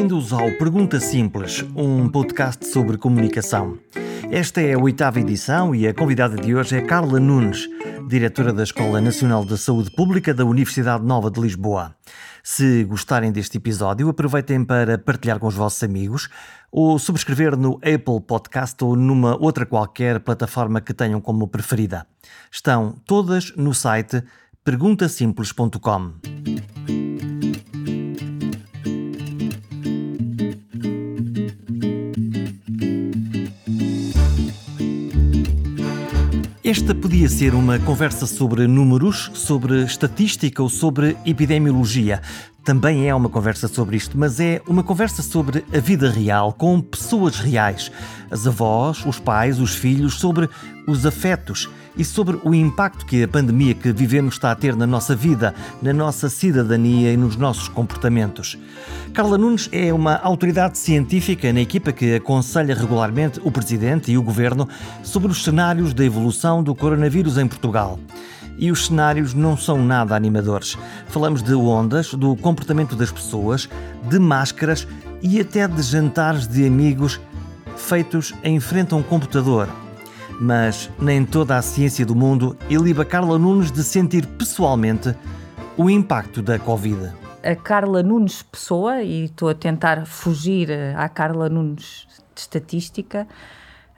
Bem-vindos ao Pergunta Simples, um podcast sobre comunicação. Esta é a oitava edição e a convidada de hoje é Carla Nunes, diretora da Escola Nacional de Saúde Pública da Universidade Nova de Lisboa. Se gostarem deste episódio, aproveitem para partilhar com os vossos amigos ou subscrever no Apple Podcast ou numa outra qualquer plataforma que tenham como preferida. Estão todas no site perguntasimples.com. Esta podia ser uma conversa sobre números, sobre estatística ou sobre epidemiologia. Também é uma conversa sobre isto, mas é uma conversa sobre a vida real, com pessoas reais. As avós, os pais, os filhos, sobre os afetos e sobre o impacto que a pandemia que vivemos está a ter na nossa vida, na nossa cidadania e nos nossos comportamentos. Carla Nunes é uma autoridade científica na equipa que aconselha regularmente o Presidente e o Governo sobre os cenários da evolução do coronavírus em Portugal. E os cenários não são nada animadores. Falamos de ondas, do comportamento das pessoas, de máscaras e até de jantares de amigos feitos em frente a um computador mas nem toda a ciência do mundo iliba Carla Nunes de sentir pessoalmente o impacto da Covid. A Carla Nunes pessoa, e estou a tentar fugir eh, à Carla Nunes de estatística,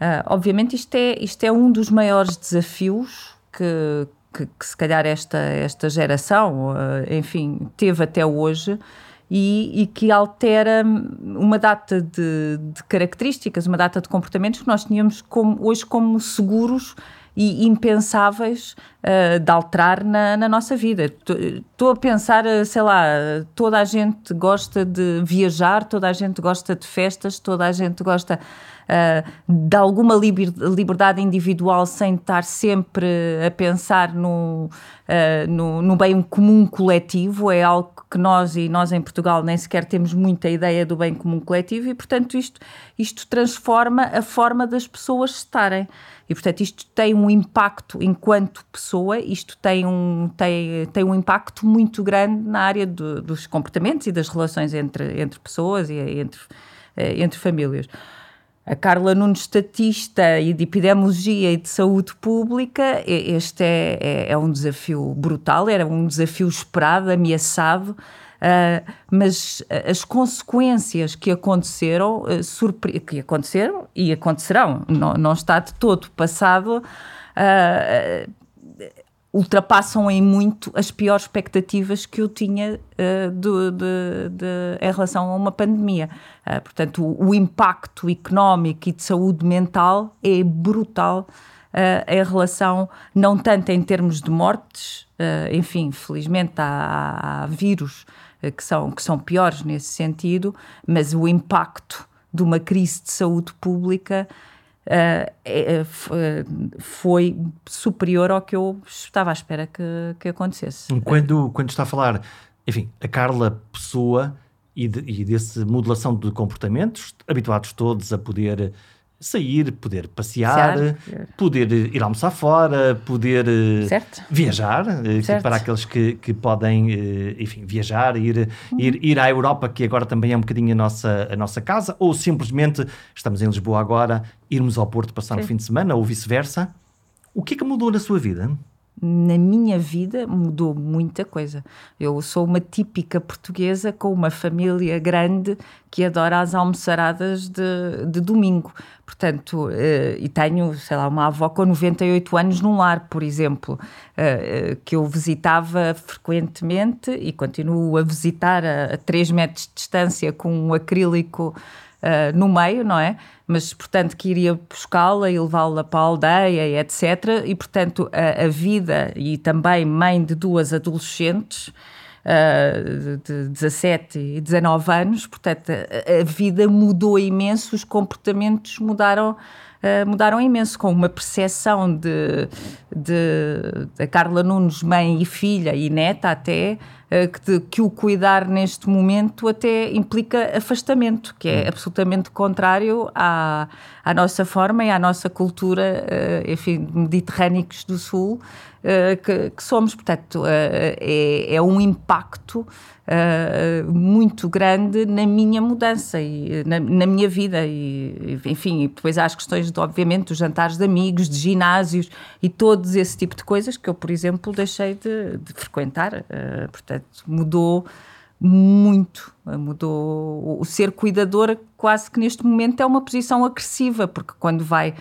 uh, obviamente isto é, isto é um dos maiores desafios que, que, que se calhar esta, esta geração, uh, enfim, teve até hoje, e, e que altera uma data de, de, características, uma data de comportamentos que nós tínhamos como, hoje como seguros e impensáveis uh, de alterar na, na nossa vida. Estou a pensar, eh, sei lá, toda a gente gosta de viajar, toda a gente gosta de festas, toda a gente gosta uh, de alguma liberdade individual sem estar sempre a pensar no, uh, no, no, bem comum coletivo, é algo que nós e nós em Portugal nem sequer temos muita ideia do bem comum coletivo e, portanto, isto, isto transforma a forma das pessoas estarem. E, portanto, isto tem um impacto enquanto pessoa, isto tem um, tem, tem um impacto muito grande na área do, dos comportamentos e das relações entre, entre pessoas e entre, eh, entre famílias. A Carla Nunes, estatista e de epidemiologia e de saúde pública, este é, é, é um desafio brutal, era um desafio esperado, ameaçado, uh, mas as consequências que aconteceram, uh, que aconteceram e acontecerão, não, não está de todo passado, uh, ultrapassam em muito as piores expectativas que eu tinha uh, de, de, de, em relação a uma pandemia. Uh, portanto, o, o, impacto económico e de saúde mental é brutal uh, em relação, não tanto em termos de mortes, enfim, felizmente há, há vírus que, são, que são piores nesse sentido, mas o impacto de uma crise de saúde pública uh, foi superior ao que eu estava à espera que, que acontecesse. Quando, quando está a falar, enfim, a Carla Pessoa e, de, e desse modulação de comportamentos, habituados todos a poder sair, poder passear, certo. poder ir almoçar fora, poder eh, certo. viajar, eh, certo. para aqueles que, que podem, eh, enfim, viajar, ir, uhum. ir, ir à Europa, que agora também é um bocadinho a nossa, a nossa casa, ou simplesmente, estamos em Lisboa agora, irmos ao Porto passar Sim. um fim de semana, ou vice-versa. O que é que mudou na sua vida? Na minha vida mudou muita coisa. Eu sou uma típica portuguesa com uma família grande que adora as almoçaradas de, de domingo. Portanto, uh, e tenho, sei lá, uma avó com 98 anos num lar, por exemplo, uh, uh, que eu visitava frequentemente e continuo a visitar a, a 3 metros de distância com um acrílico uh, no meio, não é? Mas, portanto, que iria buscá-la e levá-la para a aldeia, etc. E, portanto, a, a, vida e também mãe de duas adolescentes, uh, de 17 e 19 anos, portanto, a, a vida mudou imenso, os comportamentos mudaram. Uh, mudaram imenso, com uma percepção de, de, de Carla Nunes, mãe e filha e neta até, eh, que, que, o cuidar neste momento até implica afastamento, que é hum. absolutamente contrário à, à nossa forma e à nossa cultura, uh, enfim, mediterrânicos do Sul, uh, que, que, somos. Portanto, uh, é, é, um impacto uh, muito grande na minha mudança e na, na, minha vida. E, enfim, depois há as questões, de, obviamente, dos jantares de amigos, de ginásios e todos esse tipo de coisas que eu, por exemplo, deixei de, de frequentar. Portanto, mudou muito. Mudou. O ser cuidador, quase que neste momento, é uma posição agressiva, porque quando vai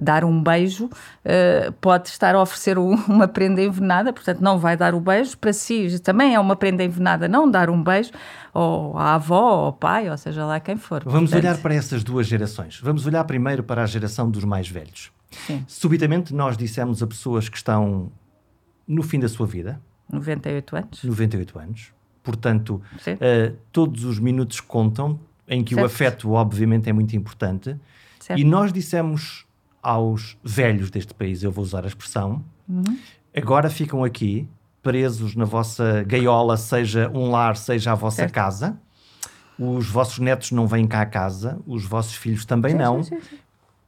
dar um beijo, uh, pode estar a oferecer uma prenda envenenada, portanto, não vai dar o beijo. Para si também é uma prenda envenenada não dar um beijo, ou à avó, ou ao pai, ou seja lá quem for. Vamos portanto... olhar para essas duas gerações. Vamos olhar primeiro para a geração dos mais velhos. Sim. Subitamente, nós dissemos a pessoas que estão no fim da sua vida. 98 anos. 98 anos. Portanto, uh, todos os minutos contam, em que certo. o afeto, obviamente, é muito importante. Certo. E nós dissemos aos velhos deste país, eu vou usar a expressão, uhum. agora ficam aqui presos na vossa gaiola, seja um lar, seja a vossa certo. casa. Os vossos netos não vêm cá a casa, os vossos filhos também sim, não. Sim, sim,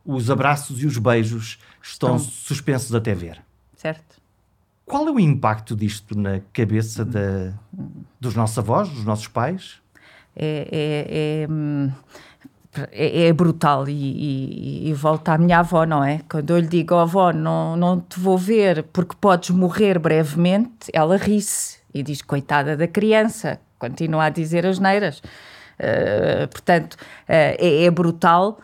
os abraços e os beijos estão, estão suspensos até ver. Certo. Qual é o impacto disto na cabeça de, dos nossos avós, dos nossos pais? É, é, é, hum, é, é brutal e, e, e, volta à minha avó, não é? Quando eu lhe digo, oh, avó, não, não te vou ver porque podes morrer brevemente, ela ri-se e diz, coitada da criança, continua a dizer as neiras. Uh, portanto, uh, é, é, brutal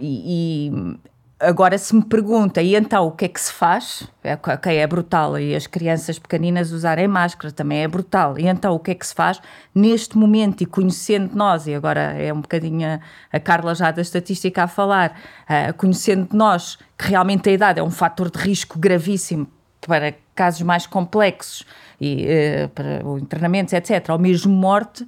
e, e Agora, se me pergunta, e então o que é que se faz? É, okay, é brutal, e as crianças pequeninas usarem máscara também é brutal. E então o que é que se faz? Neste momento, e conhecendo nós, e agora é um bocadinho a, a Carla já da estatística a falar, uh, conhecendo nós que realmente a idade é um fator de risco gravíssimo para casos mais complexos, e uh, para internamentos, etc., ou mesmo morte,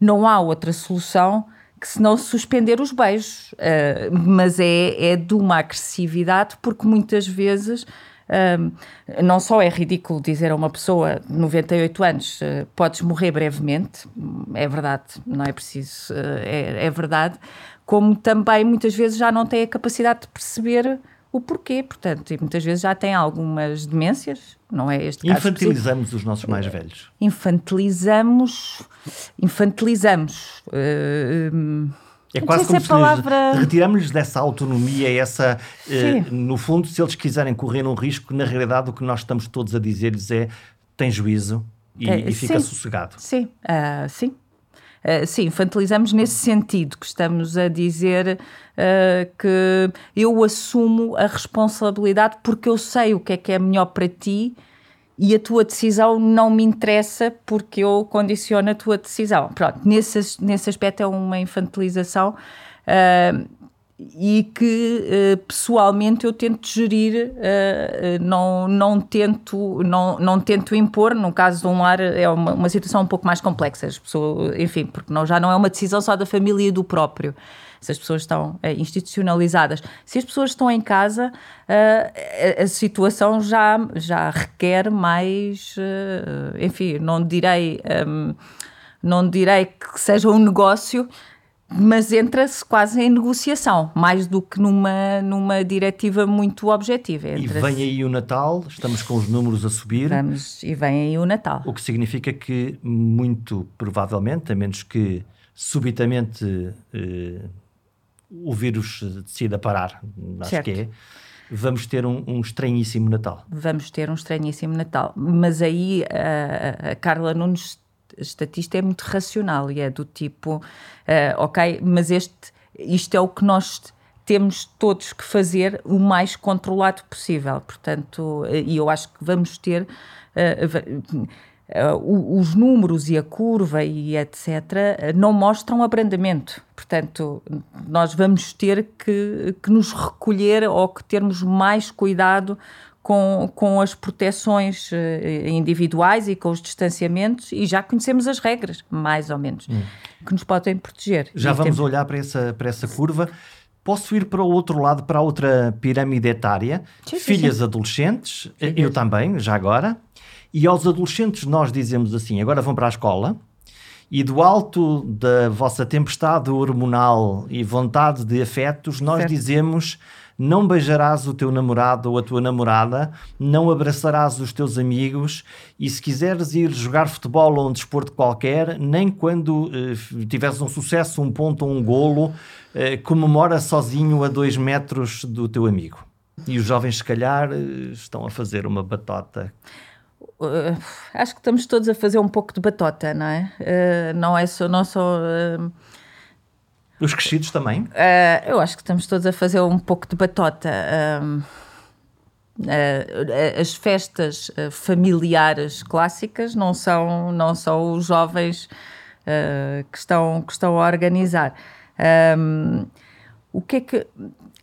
não há outra solução que se não suspender os beijos, uh, mas é, é de uma agressividade porque muitas vezes ah, não só é ridículo dizer a uma pessoa de 98 anos uh, podes morrer brevemente, é verdade, não é preciso, uh, é, é, verdade, como também muitas vezes já não tem a capacidade de perceber o porquê, portanto, e muitas vezes já tem algumas demências, não é este caso. Infantilizamos os nossos mais velhos. Infantilizamos, infantilizamos. Uh, é quase como se, palavra... retiramos-lhes dessa autonomia, essa, uh, no fundo, se eles quiserem correr um risco, na realidade o que nós estamos todos a dizer-lhes é tem juízo e, é, e fica sim, sossegado. Sim, uh, sim, Uh, sim, infantilizamos nesse sentido, que estamos a dizer uh, que eu assumo a responsabilidade porque eu sei o que é que é melhor para ti e a tua decisão não me interessa porque eu condiciono a tua decisão. Pronto, nesse, nesse aspecto é uma infantilização. Uh, e que uh, pessoalmente eu tento gerir, uh, não, não, tento, não, não tento impor. No caso de um lar, é uma, uma situação um pouco mais complexa, as pessoas, enfim, porque não, já não é uma decisão só da família e do próprio. Se as pessoas estão institucionalizadas, se as pessoas estão em casa, a, a, situação já, já requer mais, enfim, não direi, um, não direi que seja um negócio mas entra-se quase em negociação, mais do que numa, numa diretiva muito objetiva. E vem aí o Natal, estamos com os números a subir. E vem aí o Natal. O que significa que, muito provavelmente, a menos que subitamente eh, o vírus decida parar, acho certo. que é, vamos ter um, um, estranhíssimo Natal. Vamos ter um estranhíssimo Natal. Mas aí a, a Carla Nunes estatista é muito racional e é do tipo, uh, ok, mas este, isto é o que nós temos todos que fazer o mais controlado possível. Portanto, eh, e eu acho que vamos ter. Uh, uh, os números e a curva e etc. não mostram abrandamento. Portanto, nós vamos ter que, que nos recolher ou que termos mais cuidado com, com as proteções eh, individuais e com os distanciamentos e já conhecemos as regras, mais ou menos, hum. que nos podem proteger. Já vamos olhar para essa, para essa curva. Posso ir para o outro lado, para a outra pirâmide etária? Sim, Filhas sim. adolescentes, Filhas. eu também, já agora. E aos adolescentes nós dizemos assim, agora vão para a escola e do alto da vossa tempestade hormonal e vontade de afetos, nós certo. dizemos não beijarás o teu namorado ou a tua namorada, não abraçarás os teus amigos e se quiseres ir jogar futebol ou um desporto qualquer, nem quando uh, tiveres um sucesso, um ponto ou um golo, uh, comemora sozinho a dois metros do teu amigo. E os jovens, se calhar, uh, estão a fazer uma batota. Uh, acho que estamos todos a fazer um pouco de batota, não é? Uh, não é só. Não só uh, os crescidos também? Uh, eu acho que estamos todos a fazer um pouco de batota. Uh, uh, as festas familiares clássicas não são, não são os jovens que, estão, que estão a organizar. o que é que.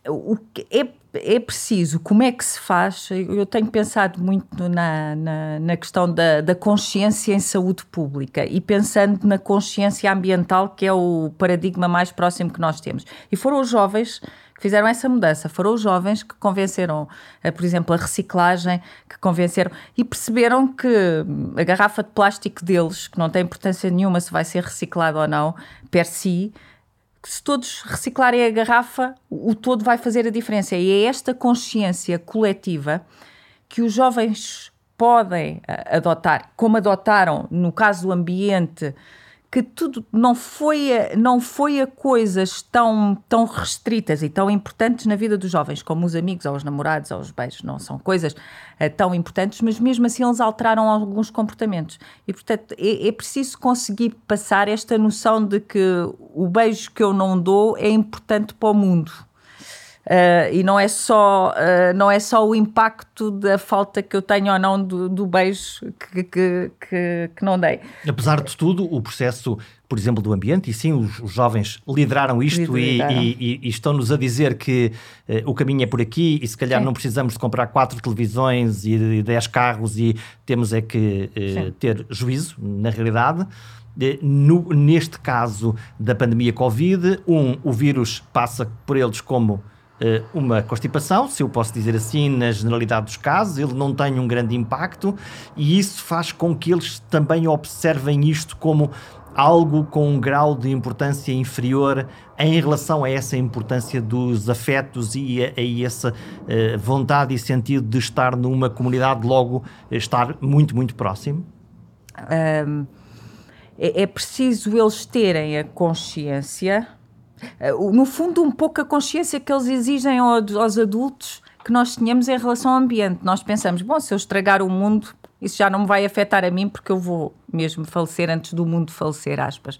O que é é preciso, como é que se faz? Eu tenho pensado muito na, na, na, questão da, da consciência em saúde pública e pensando na consciência ambiental, que é o paradigma mais próximo que nós temos. E foram os jovens que fizeram essa mudança, foram os jovens que convenceram, eh, por exemplo, a reciclagem, que convenceram e perceberam que a garrafa de plástico deles, que não tem importância nenhuma se vai ser reciclada ou não, per si, que se todos reciclarem a garrafa, o todo vai fazer a diferença. E é esta consciência coletiva que os jovens podem eh, adotar, como adotaram no caso do ambiente que tudo não foi a, não foi a coisas tão, tão restritas e tão importantes na vida dos jovens, como os amigos, ou os namorados, ou os beijos, não são coisas uh, tão importantes, mas mesmo assim eles alteraram alguns comportamentos. E, portanto, é, é preciso conseguir passar esta noção de que o beijo que eu não dou é importante para o mundo. Uh, e não é só uh, não é só o impacto da falta que eu tenho ou não do, do beijo que, que, que, que, não dei. Apesar de tudo, o processo, por exemplo, do ambiente, e sim, os, os jovens lideraram isto lideraram. E, e, e estão-nos a dizer que uh, o caminho é por aqui e se calhar sim. não precisamos de comprar quatro televisões e dez carros e temos é que ter juízo, na realidade. No, neste caso da pandemia Covid, um, o vírus passa por eles como uma constipação, se eu posso dizer assim, na generalidade dos casos, ele não tem um grande impacto e isso faz com que eles também observem isto como algo com um grau de importância inferior em relação a essa importância dos afetos e a, a essa uh, vontade e sentido de estar numa comunidade, logo estar muito, muito próximo? Um, é, é preciso eles terem a consciência eh, no fundo, um pouco a consciência que eles exigem aos adultos que nós tenhamos em relação ao ambiente. Nós pensamos, bom, se eu estragar o mundo, isso já não me vai afetar a mim porque eu vou mesmo falecer antes do mundo falecer, aspas.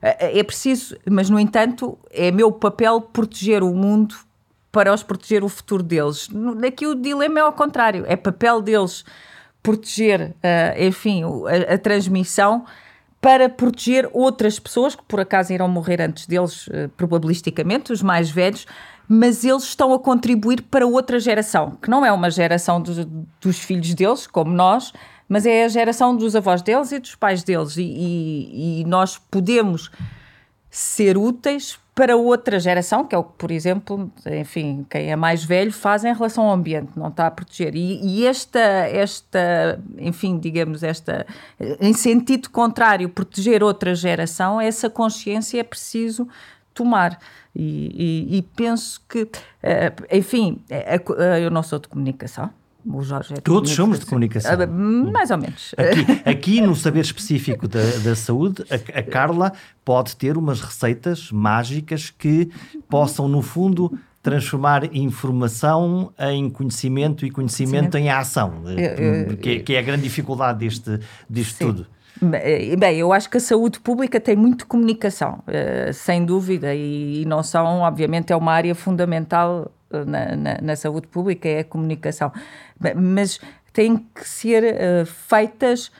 Eh, eh, é preciso, mas no entanto, é meu papel proteger o mundo para os proteger o futuro deles. Aqui o dilema é ao contrário, é papel deles proteger, enfim, a, a transmissão para proteger outras pessoas que por acaso irão morrer antes deles, uh, probabilisticamente, os mais velhos, mas eles estão a contribuir para outra geração, que não é uma geração dos, dos filhos deles, como nós, mas é a geração dos avós deles e dos pais deles. E, e, e nós podemos ser úteis para outra geração, que é o que, por exemplo, enfim, quem é mais velho faz em relação ao ambiente, não está a proteger. E, e esta, esta, enfim, digamos, esta, em sentido contrário, proteger outra geração, essa consciência é preciso tomar. E, e, e penso que, eh, enfim, eh, eu não sou de comunicação, o Jorge é Todos somos de comunicação. Ah, mais ou menos. Aqui, aqui no saber específico da, da saúde, a, a, Carla pode ter umas receitas mágicas que possam, no fundo, transformar informação em conhecimento e conhecimento Sim. em ação, eu, que, que, é a grande dificuldade deste, deste tudo. Bem, eu acho que a saúde pública tem muito comunicação, eh, sem dúvida, e não são, obviamente, é uma área fundamental na, na, na saúde pública, é a comunicação. Mas têm que ser uh, feitas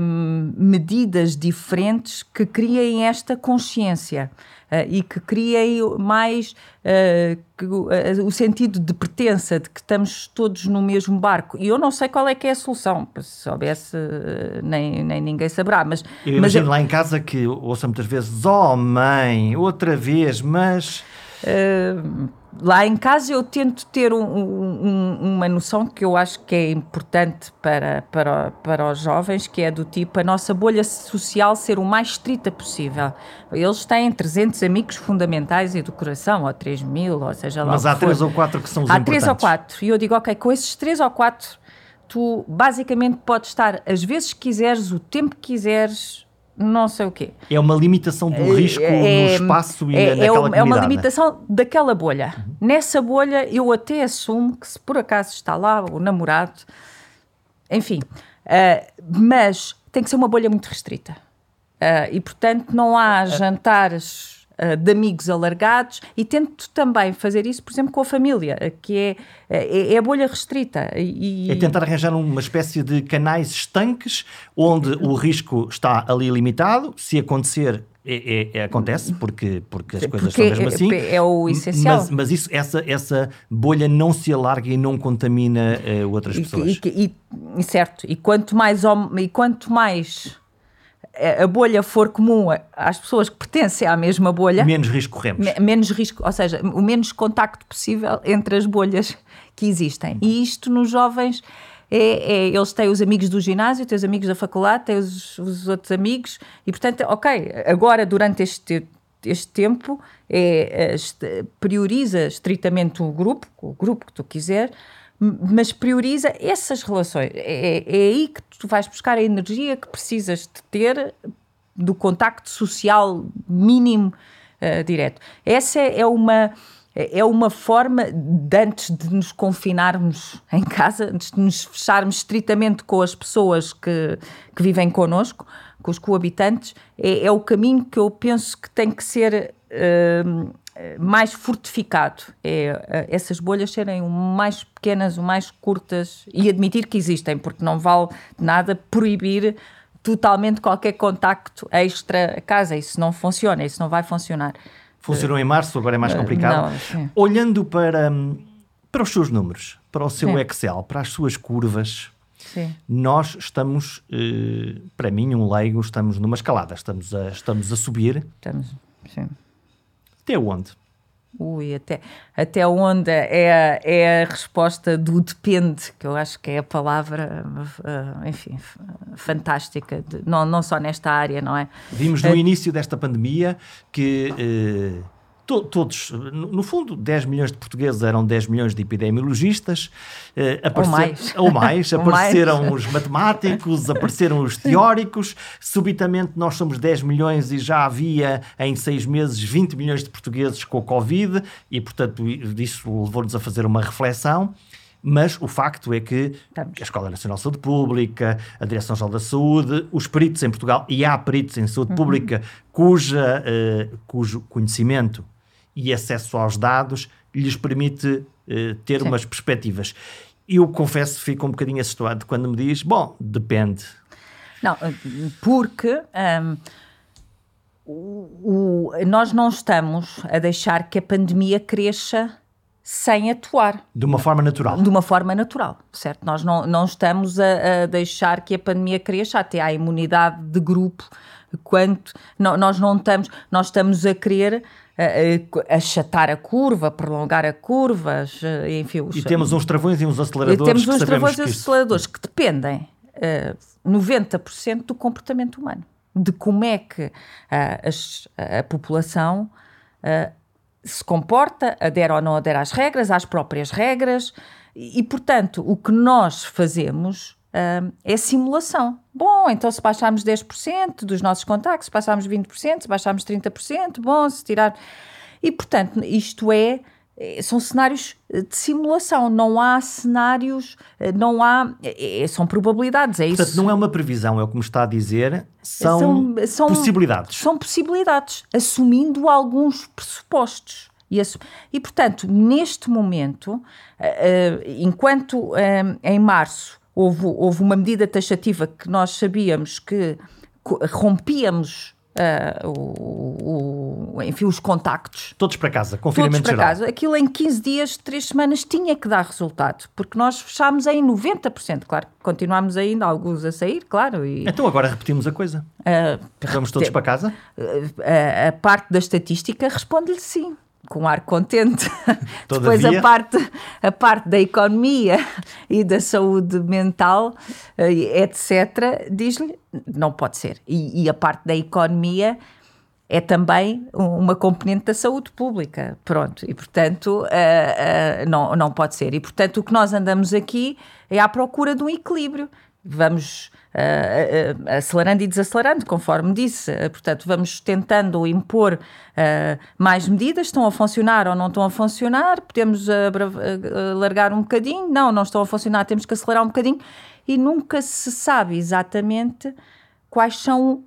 um, medidas diferentes que criem esta consciência. Uh, e que criem mais uh, que, o sentido de pertença, de que estamos todos no mesmo barco. E eu não sei qual é que é a solução, se soubesse, nem, nem ninguém saberá. Mas, eu imagino mas, lá em casa que ouço muitas vezes: Oh, mãe, outra vez, mas Uh, lá em casa eu tento ter um, um, uma noção que eu acho que é importante para, para, para os jovens, que é do tipo a nossa bolha social ser o mais estrita possível. Eles têm 300 amigos fundamentais e do coração, ou 3 mil, ou seja lá Mas há três ou quatro que são os há importantes. Há três ou quatro. E eu digo, ok, com esses três ou quatro, tu basicamente podes estar as vezes que quiseres, o tempo que quiseres, não sei o quê. É uma limitação do risco é, no espaço e é, naquela é, comunidade. É uma limitação daquela bolha. Uhum. Nessa bolha, eu até assumo que se por acaso está lá o namorado, enfim, uh, mas tem que ser uma bolha muito restrita. Uh, e, portanto, não há jantares uh, de amigos alargados e tento também fazer isso, por exemplo, com a família, que é, é, é a bolha restrita. E... É tentar arranjar uma espécie de canais estanques onde o risco está ali limitado, se acontecer é, é, é, acontece porque, porque as coisas porque são mesmo assim. É o essencial. Mas, mas, isso, essa, essa bolha não se alarga e não contamina uh, outras pessoas. E, e, certo. E quanto mais, e quanto mais a bolha for comum às pessoas que pertencem à mesma bolha, menos risco corremos. menos risco, ou seja, o menos contacto possível entre as bolhas que existem. E isto nos jovens é, é, eles têm os amigos do ginásio, têm os amigos da faculdade, têm os, os outros amigos, e portanto, ok, agora durante este, este tempo é, é, prioriza estritamente o grupo, o grupo que tu quiser, mas prioriza essas relações. É, é aí que tu vais buscar a energia que precisas de ter do contacto social mínimo uh, direto. Essa é uma é uma forma de antes de nos confinarmos em casa, antes de nos fecharmos estritamente com as pessoas que, que vivem connosco, com os coabitantes, é, é o caminho que eu penso que tem que ser uh, mais fortificado. É eh, essas bolhas serem o mais pequenas, o mais curtas e admitir que existem, porque não vale nada proibir totalmente qualquer contacto extra a casa. Isso não funciona, isso não vai funcionar. Funcionou em março, agora é mais eh, complicado. Não, Olhando para, para os seus números, para o seu sim. Excel, para as suas curvas, sim. nós estamos, eh, para mim, um leigo, estamos numa escalada, estamos a, estamos a subir. Estamos, sim até onde? Ui, até, até onde é, é a resposta do depende, que eu acho que é a palavra, uh, enfim, fantástica, de, não, não só nesta área, não é? Vimos no uh, início desta pandemia que. Uh, to, todos, no fundo, 10 milhões de portugueses eram 10 milhões de epidemiologistas. Uh, ou mais. Ou mais. apareceram mais. os matemáticos, apareceram os teóricos. Subitamente nós somos 10 milhões e já havia em 6 meses 20 milhões de portugueses com o Covid e, portanto, isso levou-nos a fazer uma reflexão. Mas o facto é que a Escola Nacional de Saúde Pública, a Direção-Geral da Saúde, os peritos em Portugal, e há peritos em saúde uhum. pública cuja, uh, cujo conhecimento e acesso aos dados lhes permite uh, ter Sim. umas perspectivas. Eu confesso que fico um bocadinho assustado quando me diz, bom, depende. Não, porque um, o, o, nós não estamos a deixar que a pandemia cresça sem atuar. De uma forma natural. De uma forma natural, certo? Nós não, não estamos a, a deixar que a pandemia cresça até à imunidade de grupo, quanto não, nós não estamos, nós estamos a querer achatar a curva, prolongar a curva, enfim. Os, e temos uns travões e uns aceleradores. Temos uns travões e uns aceleradores que dependem uh, 90% do comportamento humano, de como é que uh, as, a população uh, se comporta, adere ou não adere às regras, às próprias regras, e, e portanto, o que nós fazemos é simulação. Bom, então se baixarmos 10% dos nossos contactos, se baixarmos 20%, se baixarmos 30%, bom, se tirar... E, portanto, isto é eh, são cenários eh, de simulação, não há cenários, eh, não há, são probabilidades, é Portanto, isso. não é uma previsão, é o que me está a dizer, são, são, são possibilidades. São possibilidades, assumindo alguns pressupostos. E, e portanto, neste momento, enquanto em março houve, houve uma medida taxativa que nós sabíamos que rompíamos Uh, o, o, enfim, os contactos. Todos para casa, confinamento Todos para geral. casa. Aquilo em 15 dias, 3 semanas tinha que dar resultado, porque nós fechámos em 90%. Claro, continuámos ainda alguns a sair, claro. E, então agora repetimos a coisa. Uh, Vamos todos para casa? Uh, a parte da estatística responde-lhe sim. Com ar contente. Depois a parte, a parte da economia e da saúde mental, eh, etc., diz-lhe não pode ser. E, e, a parte da economia é também uma componente da saúde pública. Pronto, e portanto uh, uh, não, não pode ser. E portanto o que nós andamos aqui é à procura de um equilíbrio. Vamos acelerando e desacelerando, conforme disse. Uh, portanto, vamos tentando impor mais medidas, estão a funcionar ou não estão a funcionar, podemos largar um bocadinho, não, não estão a funcionar, temos que acelerar um bocadinho, e nunca se sabe exatamente quais são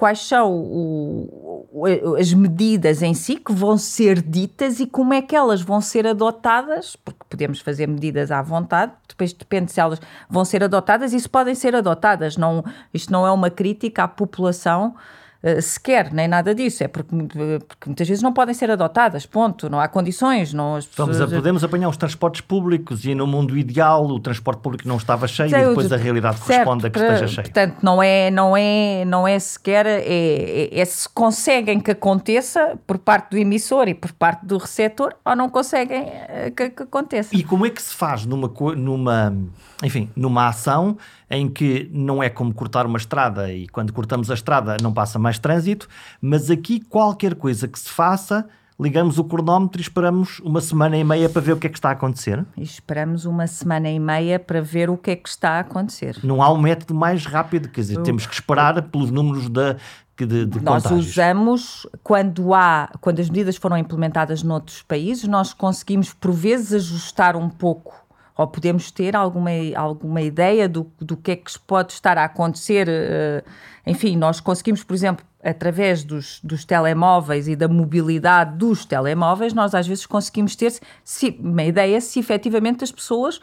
quais são o, as medidas em si que vão ser ditas e como é que elas vão ser adotadas, porque podemos fazer medidas à vontade, depois depende se elas vão ser adotadas e se podem ser adotadas. Não, isto não é uma crítica à população uh, sequer, nem nada disso. É porque, porque, muitas vezes não podem ser adotadas, ponto. Não há condições. Não, as pessoas... Vamos, podemos apanhar os transportes públicos e no mundo ideal o transporte público não estava cheio Sei, e depois a realidade certo, corresponde a que esteja cheio. Portanto, não é, não é, não é sequer, é, é, é se conseguem que aconteça por parte do emissor e por parte do receptor ou não conseguem eh, que, que aconteça. E como é que se faz numa, numa, enfim, numa ação em que não é como cortar uma estrada e quando cortamos a estrada não passa mais trânsito, mas aqui qualquer coisa que se faça ligamos o cronómetro e esperamos uma semana e meia para ver o que é que está a acontecer? E esperamos uma semana e meia para ver o que é que está a acontecer. Não há um método mais rápido, quer dizer, temos que esperar pelos números da. De, de nós contágios. usamos quando há quando as medidas foram implementadas noutros países nós conseguimos por vezes ajustar um pouco ou podemos ter alguma, alguma ideia do, do que é que pode estar a acontecer. Eh, enfim, nós conseguimos, por exemplo, através dos, dos telemóveis e da mobilidade dos telemóveis, nós às vezes conseguimos ter se, uma ideia se efetivamente as pessoas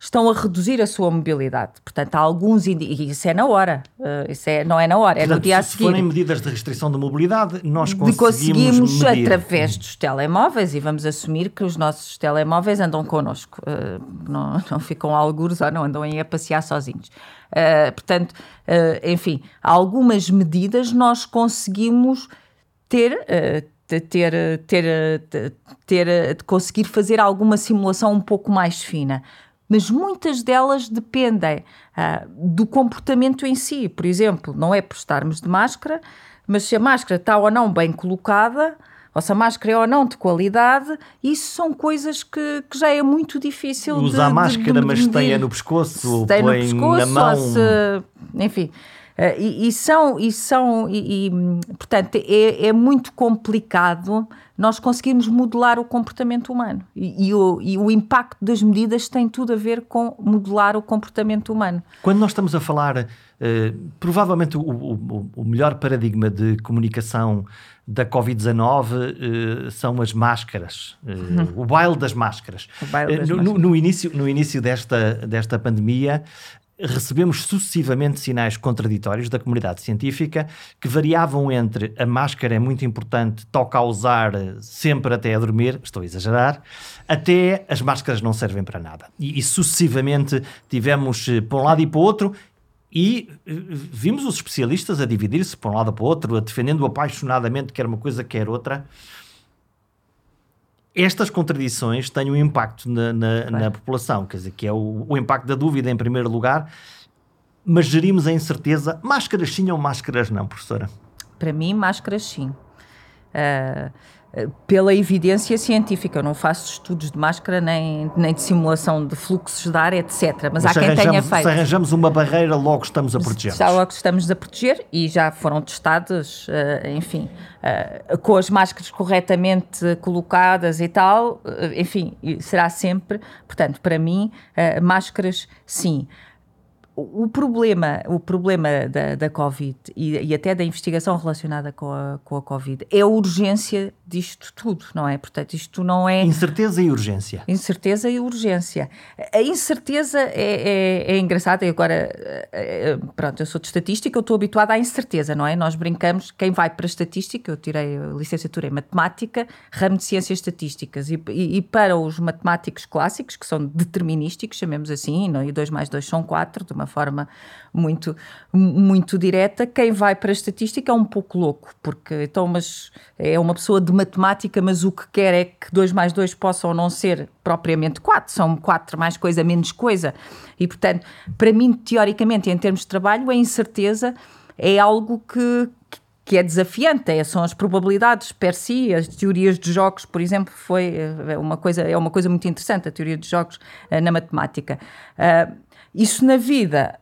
estão a reduzir a sua mobilidade. Portanto, há alguns e isso é na hora, uh, isso é, não é na hora, Portanto, é no dia a seguir. Se forem medidas de restrição de mobilidade, nós conseguimos, conseguimos através dos telemóveis e vamos assumir que os nossos telemóveis andam connosco, uh, não, não ficam algures ou não andam aí a passear sozinhos. Uh, portanto, enfim, algumas medidas nós conseguimos ter ter, ter, ter, ter, conseguir fazer alguma simulação um pouco mais fina mas muitas delas dependem uh, do comportamento em si. Por exemplo, não é por estarmos de máscara, mas se a máscara está ou não bem colocada, ou se a máscara é ou não de qualidade, isso são coisas que, que já é muito difícil Usa a máscara, de, de mas tem-a no pescoço, tem no pescoço, na mão. Se, enfim. Uh, e, e, são, e, são e, e portanto, é, é muito complicado nós conseguirmos modelar o comportamento humano. E, o, e o impacto das medidas tem tudo a ver com modelar o comportamento humano. Quando nós estamos a falar, uh, provavelmente o, o, o, melhor paradigma de comunicação da Covid-19 uh, são as máscaras, o baile das máscaras. Baile das no, máscaras. No, no, início, no início desta, desta pandemia, recebemos sucessivamente sinais contraditórios da comunidade científica que variavam entre a máscara é muito importante, toca a usar sempre até a dormir, estou a exagerar, até as máscaras não servem para nada. E, e sucessivamente tivemos eh, para um lado e para o outro e eh, vimos os especialistas a dividir-se para um lado para o outro, a defendendo apaixonadamente quer uma coisa, quer outra estas contradições têm um impacto na, na, na, população, quer dizer, que é o, o, impacto da dúvida em primeiro lugar, mas gerimos a incerteza. Máscaras sim ou máscaras não, professora? Para mim, máscaras sim. Uh, pela evidência científica. Eu não faço estudos de máscara nem, nem de simulação de fluxos de ar, etc. Mas, Mas há quem tenha feito. Se arranjamos uma barreira, logo estamos a proteger. Já logo estamos a proteger e já foram testados, uh, enfim, uh, com as máscaras corretamente colocadas e tal, uh, enfim, será sempre. Portanto, para mim, máscaras sim o problema, o problema da, da Covid e, e, até da investigação relacionada com a, com a Covid é a urgência disto tudo, não é? Portanto, isto não é. Incerteza e urgência. Incerteza e urgência. A incerteza é, é, é engraçada, e agora, eh, eh, pronto, eu sou de estatística, eu estou habituada à incerteza, não é? Nós brincamos, quem vai para a estatística, eu tirei a licenciatura em matemática, ramo de ciências estatísticas, e, e, e para os matemáticos clássicos, que são determinísticos, chamemos assim, não? e 2 mais 2 são 4, de uma forma muito, muito direta. Quem vai para a estatística é um pouco louco, porque então, mas é uma pessoa de matemática, mas o que quer é que 2 mais 2 possam não ser propriamente 4, são 4 mais coisa, menos coisa. E, portanto, para mim, teoricamente, em termos de trabalho, a incerteza é algo que, que é desafiante, é, são as probabilidades per si, as teorias de jogos, por exemplo, foi é uma coisa, é uma coisa muito interessante, a teoria de jogos uh, na matemática. Uh, isso na vida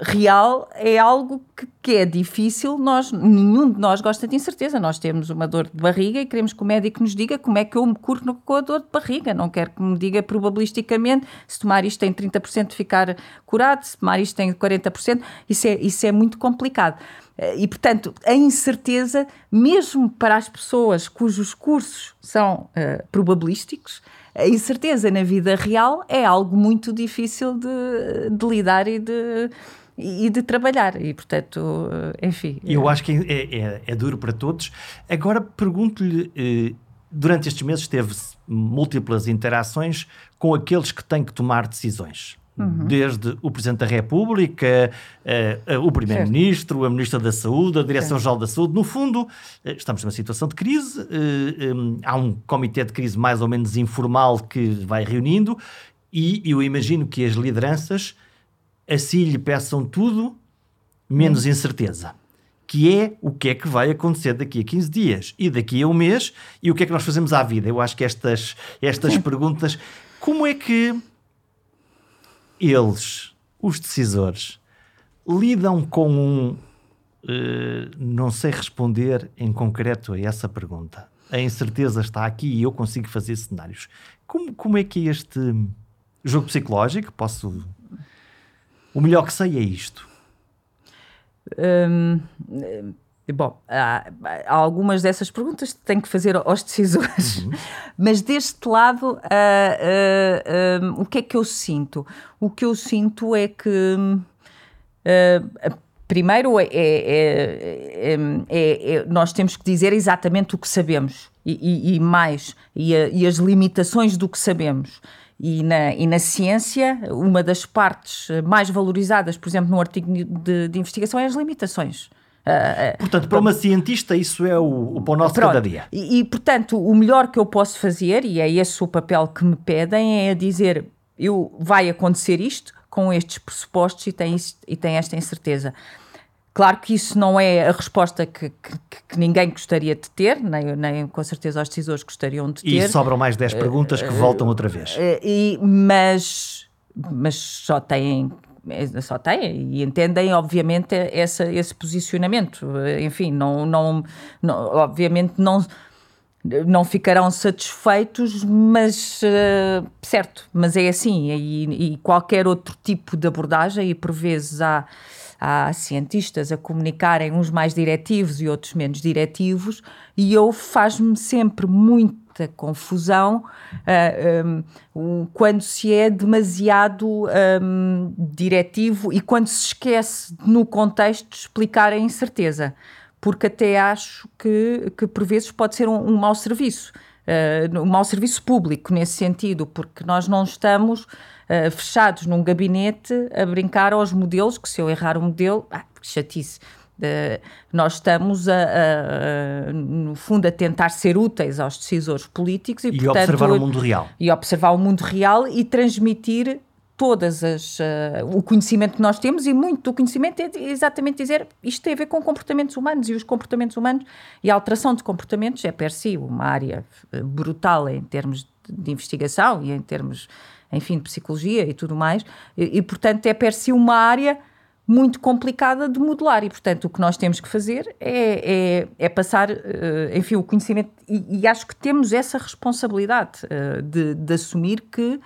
real é algo que, que, é difícil. Nós, nenhum de nós gosta de incerteza. Nós temos uma dor de barriga e queremos que o médico nos diga como é que eu me curo com a dor de barriga. Não quero que me diga probabilisticamente se tomar isto tem 30% de ficar curado, se tomar isto tem 40%. Isso é, isso é muito complicado. E, portanto, a incerteza, mesmo para as pessoas cujos cursos são uh, probabilísticos, a incerteza na vida real é algo muito difícil de, de lidar e de, e de trabalhar. E, portanto, enfim. Eu acho que é, é, é duro para todos. Agora pergunto-lhe. Eh, durante estes meses teve múltiplas interações com aqueles que têm que tomar decisões. Uhum. Desde o Presidente da República, uh, uh, o Primeiro-Ministro, a Ministra da Saúde, a Direção-Geral da Saúde. No fundo, uh, estamos numa situação de crise, há um comitê de crise mais ou menos informal que vai reunindo e eu imagino que as lideranças assim lhe peçam tudo menos uhum. incerteza que é o que é que vai acontecer daqui a 15 dias e daqui a um mês e o que é que nós fazemos à vida. Eu acho que estas, estas perguntas, como é que eles, os decisores, lidam com um. Uh, não sei responder em concreto a essa pergunta. A incerteza está aqui e eu consigo fazer cenários. Como, como é que é este jogo psicológico? Posso. O melhor que sei é isto. Hum, Bom, há, há, algumas dessas perguntas que tenho que fazer aos decisores, uhum. mas deste lado, uh, uh, uh, o que é que eu sinto? O que eu sinto é que, primeiro, é, é, é, é, nós temos que dizer exatamente o que sabemos e, e, e mais, e, a, e, as limitações do que sabemos. E na, e na ciência, uma das partes mais valorizadas, por exemplo, no artigo de, de investigação, é as limitações. Uh, portanto, para uma cientista, isso é o, o pão nosso pronto. cada dia. E, e, portanto, o melhor que eu posso fazer, e é esse o papel que me pedem, é dizer: eu, vai acontecer isto com estes pressupostos e tem, e tem esta incerteza. Claro que isso não é a resposta que, que, que, ninguém gostaria de ter, nem, nem com certeza os decisores gostariam de ter. E sobram mais 10 perguntas que voltam outra vez. E, mas, mas só têm só têm e entendem, obviamente, essa, esse posicionamento. Enfim, não, não, não obviamente não não ficarão satisfeitos, mas uh, certo, mas é assim, e, e, qualquer outro tipo de abordagem, e por vezes há, há cientistas a comunicarem uns mais diretivos e outros menos diretivos, e eu faz-me sempre muito confusão uh, um, quando se é demasiado um, diretivo e quando se esquece, no contexto, de explicar a incerteza. Porque até acho que, que por vezes pode ser um, um mau serviço. Uh, um mau serviço público nesse sentido, porque nós não estamos uh, fechados num gabinete a brincar aos modelos, que se eu errar o modelo, ah, chatice, Uh, nós estamos, a, a, a, no fundo, a tentar ser úteis aos decisores políticos e, e portanto, observar o mundo real. E observar o mundo real e transmitir todas as uh, o conhecimento que nós temos e muito do conhecimento é exatamente dizer isto tem a ver com comportamentos humanos e os comportamentos humanos e a alteração de comportamentos é per si uma área eh, brutal em termos de investigação e em termos enfim de psicologia e tudo mais e, e portanto é per si uma área muito complicada de modelar. E, portanto, o que nós temos que fazer é, é, é passar, eh, enfim, o conhecimento e, e, acho que temos essa responsabilidade eh, de, de assumir que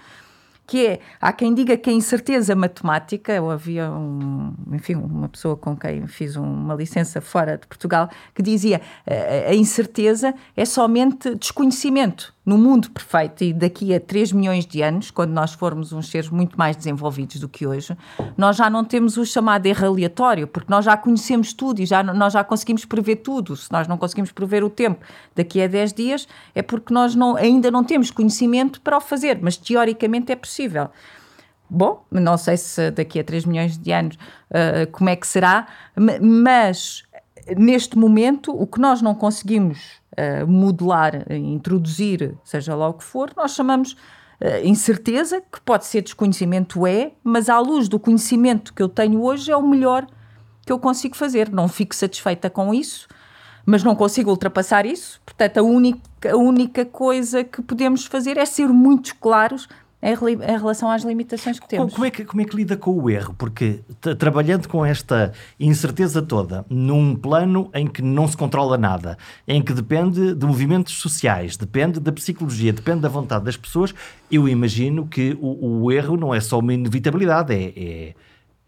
que é, há quem diga que a incerteza matemática, eu havia um, enfim, uma pessoa com quem fiz uma licença fora de Portugal, que dizia a, a incerteza é somente desconhecimento no mundo perfeito e daqui a 3 milhões de anos, quando nós formos uns seres muito mais desenvolvidos do que hoje, nós já não temos o chamado erro aleatório, porque nós já conhecemos tudo e já, nós já conseguimos prever tudo. Se nós não conseguimos prever o tempo daqui a 10 dias, é porque nós não, ainda não temos conhecimento para o fazer, mas teoricamente é possível. bom, não sei se daqui a 3 milhões de anos uh, como é que será, mas neste momento o que nós não conseguimos uh, modelar, introduzir, seja lá o que for, nós chamamos uh, incerteza, que pode ser desconhecimento, é, mas à luz do conhecimento que eu tenho hoje é o melhor que eu consigo fazer. Não fico satisfeita com isso, mas não consigo ultrapassar isso. Portanto, a única, a única coisa que podemos fazer é ser muito claros em, relação às limitações que temos. Como é que, como é que lida com o erro? Porque trabalhando com esta incerteza toda, num plano em que não se controla nada, em que depende de movimentos sociais, depende da psicologia, depende da vontade das pessoas, eu imagino que o, o erro não é só uma inevitabilidade, é, é,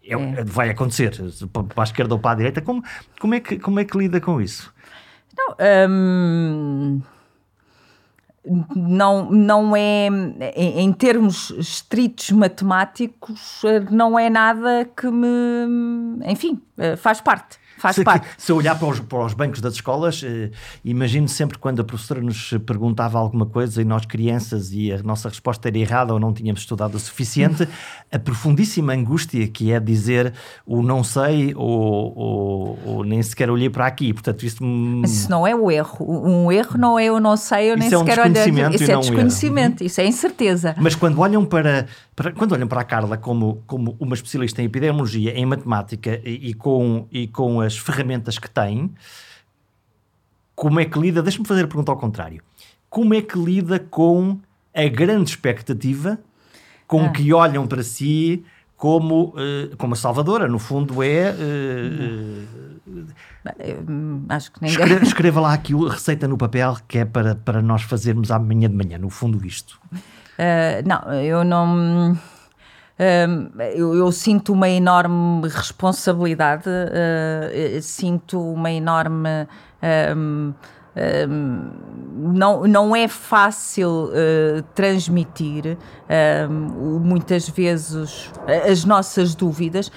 é, é. vai acontecer para a esquerda ou para a direita. Como, como, é, que, como é que lida com isso? Não, hum, não, não é, em, termos estritos matemáticos, não é nada que me. Enfim, faz parte. Faz se, parte. Se eu olhar para os, para os bancos das escolas, eh, imagino sempre quando a professora nos perguntava alguma coisa e nós crianças e a nossa resposta era errada ou não tínhamos estudado o suficiente, a profundíssima angústia que é dizer o não sei ou, ou, ou nem sequer olhei para aqui. Portanto, isto... Mas isso não é o erro. Um erro não é eu não sei, eu nem isso sequer é um olhei. Isso é desconhecimento, isso é incerteza. Mas quando olham para, para, quando olham para a Carla como, como uma especialista em epidemiologia, em matemática e, e com, e com as ferramentas que tem, como é que lida? Deixa-me fazer a pergunta ao contrário. Como é que lida com a grande expectativa com ah. que olham para si como, uh, como a salvadora? No fundo, é. Uh, uh, acho que ninguém. Escreva, escreva lá aquilo, receita no papel, que é para, para nós fazermos amanhã de manhã, no fundo, isto. não, eu não eu, eu, sinto uma enorme responsabilidade, uh, sinto uma enorme. Um, um, não, não é fácil uh, transmitir muitas vezes as nossas dúvidas, uh,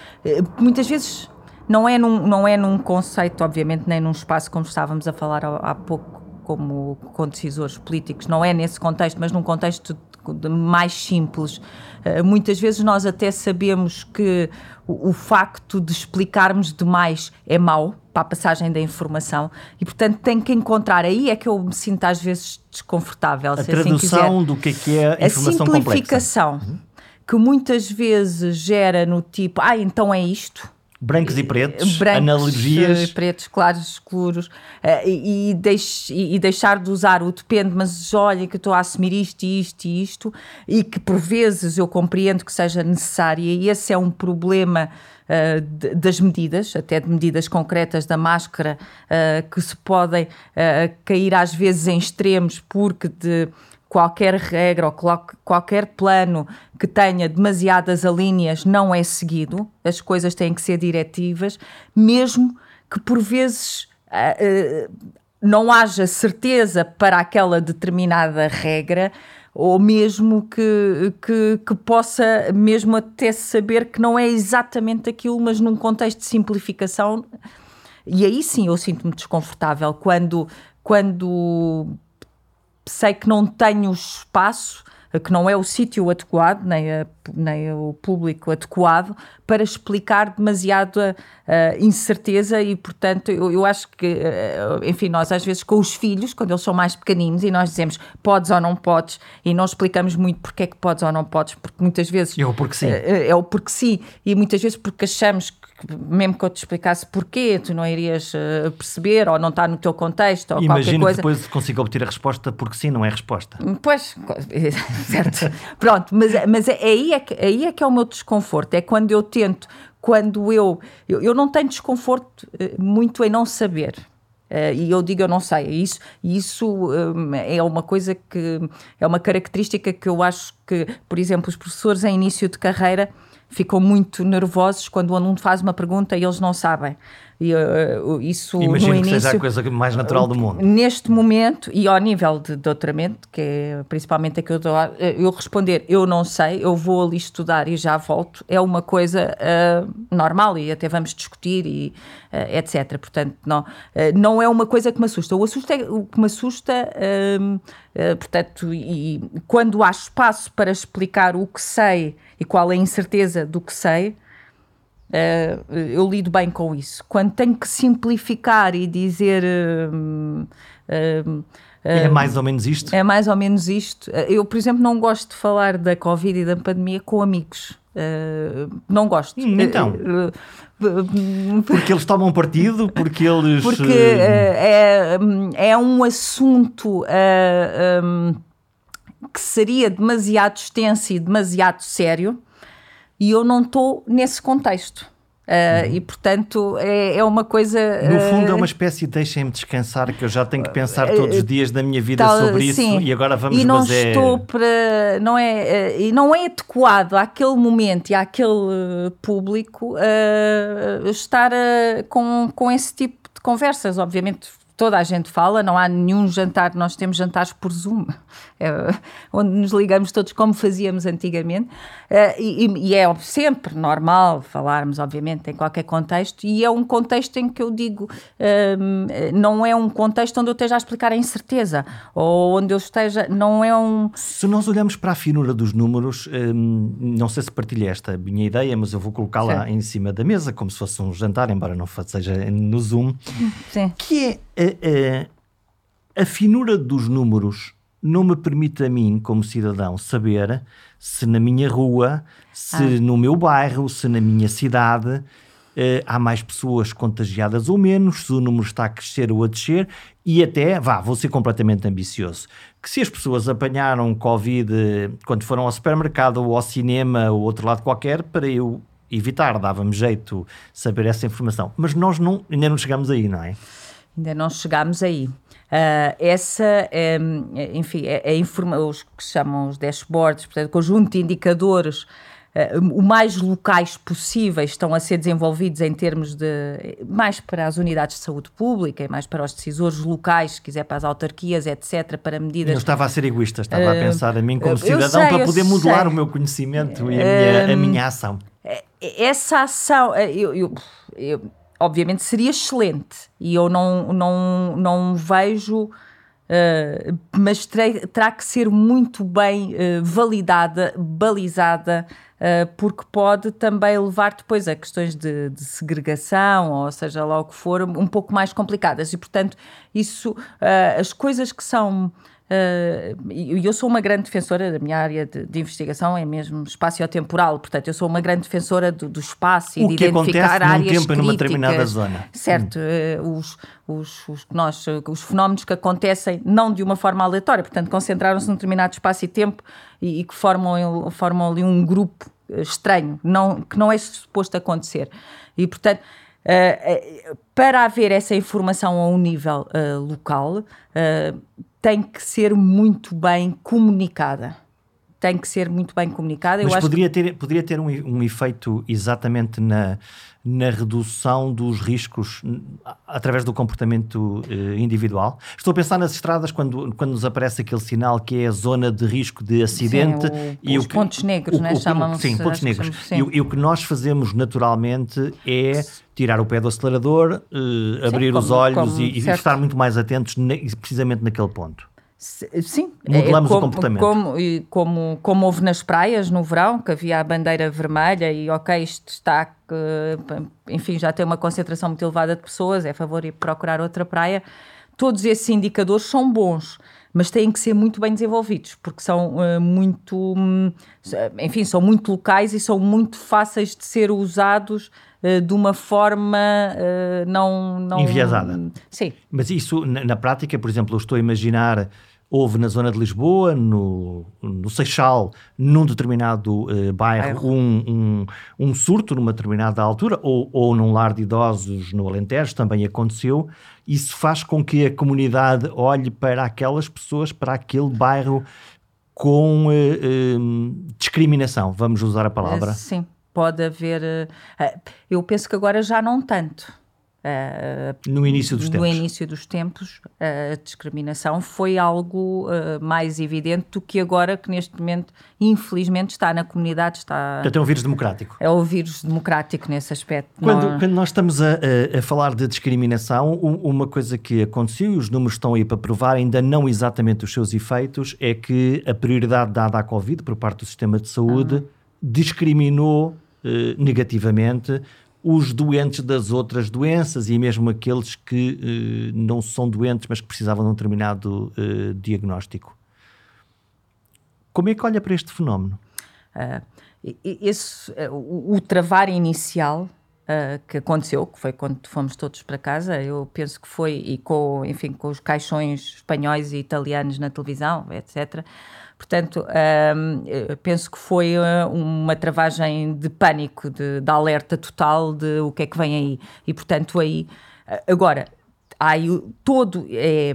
muitas vezes não é, num, não é num conceito, obviamente, nem num espaço como estávamos a falar há, há pouco, como com decisores políticos, não é nesse contexto, mas num contexto mais simples. Uh, muitas vezes nós até sabemos que o, o, facto de explicarmos demais é mau para a passagem da informação e, portanto, tem que encontrar. Aí é que eu me sinto às vezes desconfortável. A assim tradução assim do que é, que é a informação A simplificação, complexa. que muitas vezes gera no tipo, ah, então é isto brancos e pretos, brancos, analogias. pretos, claros, escuros, uh, e, deix, e, deixar de usar o depende, mas olha que estou a assumir isto e isto e isto, e que por vezes eu compreendo que seja necessária, e esse é um problema uh, das medidas, até de medidas concretas da máscara, uh, que se podem cair às vezes em extremos porque de qualquer regra ou qualquer plano que tenha demasiadas alíneas não é seguido, as coisas têm que ser diretivas, mesmo que por vezes uh, uh, não haja certeza para aquela determinada regra, ou mesmo que, que, que, possa mesmo até saber que não é exatamente aquilo, mas num contexto de simplificação. E aí sim eu sinto-me desconfortável quando, quando sei que não tenho espaço, que não é o sítio adequado, nem, a, nem o público adequado, para explicar demasiado a, a incerteza e, portanto, eu, eu, acho que, eh, enfim, nós às vezes com os filhos, quando eles são mais pequeninos, e nós dizemos podes ou não podes, e não explicamos muito porque é que podes ou não podes, porque muitas vezes... É o porque sim. É, é o porque sim, e muitas vezes porque achamos que mesmo que eu te explicasse porquê, tu não irias uh, perceber ou não está no teu contexto ou Imagino qualquer coisa. que depois consiga obter a resposta porque sim, não é resposta. Pois, certo. Pronto, mas, mas é, aí, é que, aí é que é o meu desconforto, é quando eu tento, quando eu, eu, eu não tenho desconforto uh, muito em não saber. Uh, e eu digo eu não sei, isso, isso um, é uma coisa que é uma característica que eu acho que, por exemplo, os professores em início de carreira ficam muito nervosos quando o aluno faz uma pergunta e eles não sabem. E, uh, isso Imagino no início, que seja a coisa mais natural do mundo. Neste momento, e ao nível de doutoramento, que é principalmente aquilo que eu, eu responder, eu não sei, eu vou ali estudar e já volto, é uma coisa uh, normal e até vamos discutir e uh, etc. Portanto, não, não é uma coisa que me assusta. O, assusta é, o que me assusta, portanto, e quando há espaço para explicar o que sei e qual é a incerteza do que sei, Uh, eu lido bem com isso. Quando tenho que simplificar e dizer. Uh, uh, é mais ou menos isto? É mais ou menos isto. Eu, por exemplo, não gosto de falar da Covid e da pandemia com amigos. não gosto. Hum, então. porque eles tomam partido, porque eles. Porque é, é um assunto um, que seria demasiado extenso e demasiado sério e eu não estou nesse contexto. Uh, uhum. E portanto é, é, uma coisa. No fundo, é uma espécie de deixem-me descansar, que eu já tenho que pensar todos os dias da minha vida tal, sobre isso sim. e agora vamos E não é... estou para. Não é, e não é adequado àquele momento e àquele público estar com, com esse tipo de conversas. Obviamente, toda a gente fala, não há nenhum jantar, nós temos jantares por Zoom, é, onde nos ligamos todos como fazíamos antigamente, uh, e, e, é sempre normal falarmos, obviamente, em qualquer contexto, e é um contexto em que eu digo, uh, não é um contexto onde eu esteja a explicar a incerteza, ou onde eu esteja, não é um... Se nós olhamos para a finura dos números, um, não sei se partilha esta minha ideia, mas eu vou colocá-la em cima da mesa, como se fosse um jantar, embora não seja no Zoom, Sim. que é a, a, a finura dos números não me permite a mim, como cidadão, saber se na minha rua, se ah. no meu bairro, se na minha cidade eh, há mais pessoas contagiadas ou menos, se o número está a crescer ou a descer, e até, vá, vou ser completamente ambicioso, que se as pessoas apanharam Covid quando foram ao supermercado ou ao cinema ou outro lado qualquer, para eu evitar, dava-me jeito saber essa informação. Mas nós não, ainda não chegamos aí, não é? Ainda não chegámos aí. Uh, essa, é, enfim, é, é os que chamam os dashboards, portanto, conjunto de indicadores uh, o mais locais possíveis estão a ser desenvolvidos em termos de mais para as unidades de saúde pública e mais para os decisores locais, se quiser para as autarquias, etc., para medidas. Eu estava a ser eguista, estava uh, a pensar a mim como cidadão sei, para poder modular sei. o meu conhecimento e a minha, a minha ação. Essa ação, eu, eu, eu obviamente seria excelente e eu não, não, não vejo, uh, mas terá, que ser muito bem uh, validada, balizada, uh, porque pode também levar depois a questões de, de, segregação, ou seja lá o que for, um pouco mais complicadas. E, portanto, isso, as coisas que são e uh, eu sou uma grande defensora da minha área de, de investigação, é mesmo espaço-temporal, portanto, eu sou uma grande defensora do, do espaço e o de identificar áreas tempo críticas. numa determinada zona. Certo, hum. uh, os, os, os, nós, os fenómenos que acontecem não de uma forma aleatória, portanto, concentraram-se num determinado espaço e tempo e, e que formam, formam ali um grupo eh, estranho, não, que não é suposto acontecer. E, portanto, Uh, para haver essa informação a um nível uh, local, uh, tem que ser muito bem comunicada. Tem que ser muito bem comunicada. Mas poderia, que... ter, poderia ter um, um efeito exatamente na, na redução dos riscos através do comportamento uh, individual. Estou a pensar nas estradas quando, quando nos aparece aquele sinal que é a zona de risco de acidente. Sim, o, e os o que, pontos negros, o, né? chamam Sim, pontos negros. Sim. E, e, o que nós fazemos naturalmente é tirar o pé do acelerador, uh, abrir como, os olhos como, e, e estar muito mais atentos ne, precisamente naquele ponto. Sim, modelamos é, como, o comportamento. Como, como, como houve nas praias no verão, que havia a bandeira vermelha e ok, isto está, enfim, já tem uma concentração muito elevada de pessoas, é a favor de procurar outra praia. Todos esses indicadores são bons, mas têm que ser muito bem desenvolvidos, porque são uh, muito, enfim, são muito locais e são muito fáceis de ser usados de uma forma uh, não, não... Enviesada. Sim. Mas isso, na, na prática, por exemplo, eu estou a imaginar houve na zona de Lisboa, no, no Seixal, num determinado uh, bairro, um, um, um, surto numa determinada altura, ou, ou num lar de idosos no Alentejo, também aconteceu. Isso faz com que a comunidade olhe para aquelas pessoas, para aquele bairro, com uh, uh, discriminação, vamos usar a palavra. Sim, pode haver. eu penso que agora já não tanto Uh, no início dos tempos. No início dos tempos, a discriminação foi algo uh, mais evidente do que agora, que neste momento, infelizmente, está na comunidade. Está... Portanto, é um vírus democrático. É o vírus democrático nesse aspecto. Quando, não... quando nós estamos a, a, falar de discriminação, uma coisa que aconteceu, e os números estão aí para provar, ainda não exatamente os seus efeitos, é que a prioridade dada à Covid por parte do sistema de saúde uhum. discriminou uh, negativamente os doentes das outras doenças e mesmo aqueles que uh, não são doentes, mas que precisavam de um determinado uh, diagnóstico. Como é que olha para este fenómeno? Uh, esse, o, o, travar inicial que aconteceu, que foi quando fomos todos para casa, eu penso que foi, e com, enfim, com os caixões espanhóis e italianos na televisão, etc., Portanto, um, penso que foi uh, uma travagem de pânico, de, de, alerta total de o que é que vem aí. E, portanto, aí. Uh, agora, aí, todo, é,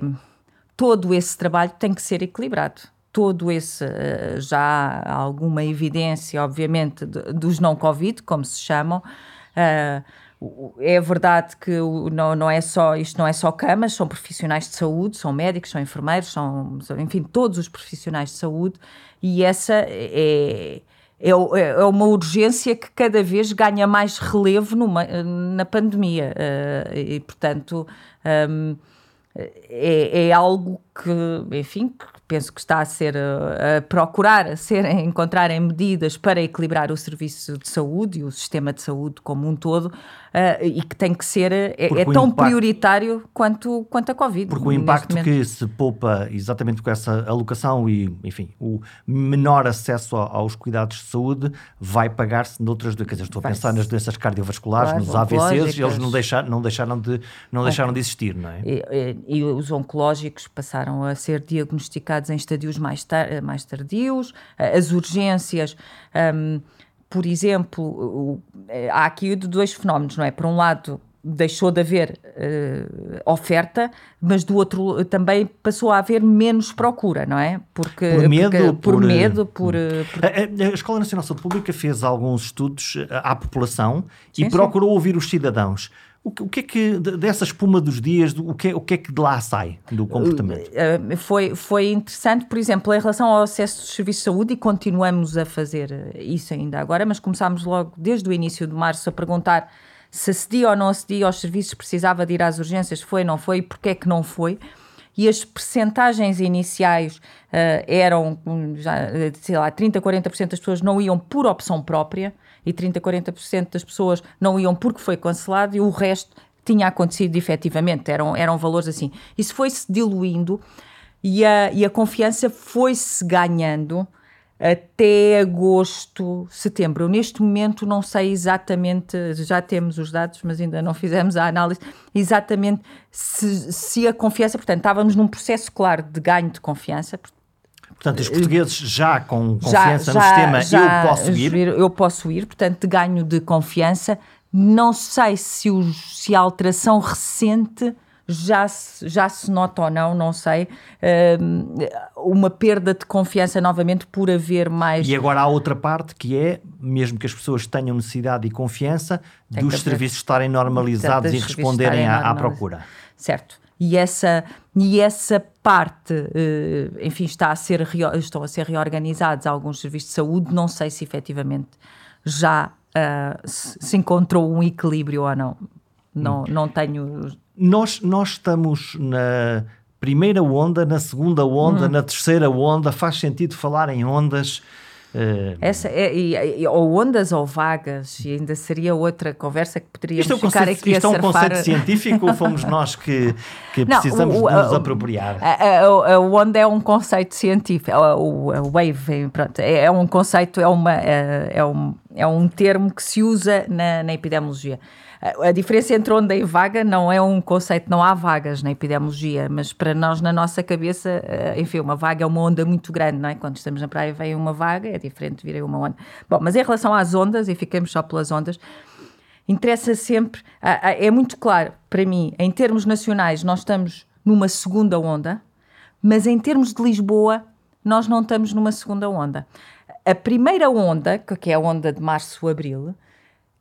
todo esse trabalho tem que ser equilibrado. Todo esse. Uh, já há alguma evidência, obviamente, dos não-Covid, como se chamam. Uh, é verdade que não, não é só isto não é só camas, são profissionais de saúde, são médicos, são enfermeiros, são enfim todos os profissionais de saúde e essa é, é, é uma urgência que cada vez ganha mais relevo numa, na pandemia uh, e portanto um, é, é, algo que enfim penso que está a ser a, a procurar a ser a encontrarem medidas para equilibrar o serviço de saúde e o sistema de saúde como um todo uh, e que tem que ser, é, é tão impacto, prioritário quanto, quanto a Covid. Porque o impacto que se poupa exatamente com essa alocação e, enfim, o menor acesso aos cuidados de saúde vai pagar-se noutras doenças. Estou a pensar nas doenças cardiovasculares, claro, nos AVCs, eles não, deixar, não, deixaram de, não deixaram de existir, não é? E, e, e, os oncológicos passaram a ser diagnosticados em estadios mais, tar mais tardios, as urgências. Um, por exemplo, eh, há aqui dois fenómenos, não é? Por um lado, deixou de haver uh, oferta, mas do outro também passou a haver menos procura, não é? Porque, por medo, porque, por, por, medo, por, hum. por... A, a, Escola Nacional de Saúde Pública fez alguns estudos à população sim, e procurou sim. ouvir os cidadãos. O que, o que, é que, dessa espuma dos dias, o que, é, o que é que de lá sai do comportamento? Uh, foi, foi interessante, por exemplo, em relação ao acesso dos serviços de saúde, e continuamos a fazer isso ainda agora, mas começámos logo desde o início de março a perguntar se acedia ou não acedia aos serviços, precisava de ir às urgências, foi, não foi, e porquê é que não foi e as percentagens iniciais uh, eram, já, sei lá, 30, 40% das pessoas não iam por opção própria, e 30, 40% das pessoas não iam porque foi cancelado e o resto tinha acontecido efetivamente. Eram, eram valores assim. Isso foi-se diluindo e a, e a confiança foi-se ganhando até agosto, setembro. Eu, neste momento não sei exatamente, já temos os dados, mas ainda não fizemos a análise, exatamente se, se a confiança, portanto, estávamos num processo claro de ganho de confiança, Portanto, os portugueses já com confiança já, no sistema, já, eu posso ir? Eu posso ir, portanto, ganho de confiança. Não sei se, o, se a alteração recente já se, já se nota ou não, não sei, uh, uma perda de confiança novamente por haver mais. E agora há outra parte que é, mesmo que as pessoas tenham necessidade e confiança, Tem dos serviços estarem normalizados e responderem à, à procura. Certo. E essa, e essa parte, eh, enfim, está a ser, estão a ser reorganizados alguns serviços de saúde, não sei se efetivamente já uh, se encontrou um equilíbrio ou não. Não, hum. não tenho. Nós, nós estamos na primeira onda, na segunda onda, hum. na terceira onda. Faz sentido falar em ondas Uh, Essa é, e, e, ou ondas ou vagas, e ainda seria outra conversa que poderíamos isto é um ficar conceito, aqui isto é um conceito científico ou fomos nós que, que Não, precisamos o, o, nos apropriar? A, a, a, onda é um conceito científico, a, a wave, pronto, é, é, um conceito, é, uma, é, é, um, é um termo que se usa na, na epidemiologia. A diferença entre onda e vaga não é um conceito, não há vagas na epidemiologia, mas para nós, na nossa cabeça, eh, enfim, uma vaga é uma onda muito grande, não é? Quando estamos na praia vem uma vaga, é diferente de vir uma onda. Bom, mas em relação às ondas, e ficamos só pelas ondas, interessa sempre, é muito claro para mim, em termos nacionais, nós estamos numa segunda onda, mas em termos de Lisboa, nós não estamos numa segunda onda. A primeira onda, que é a onda de março-abril,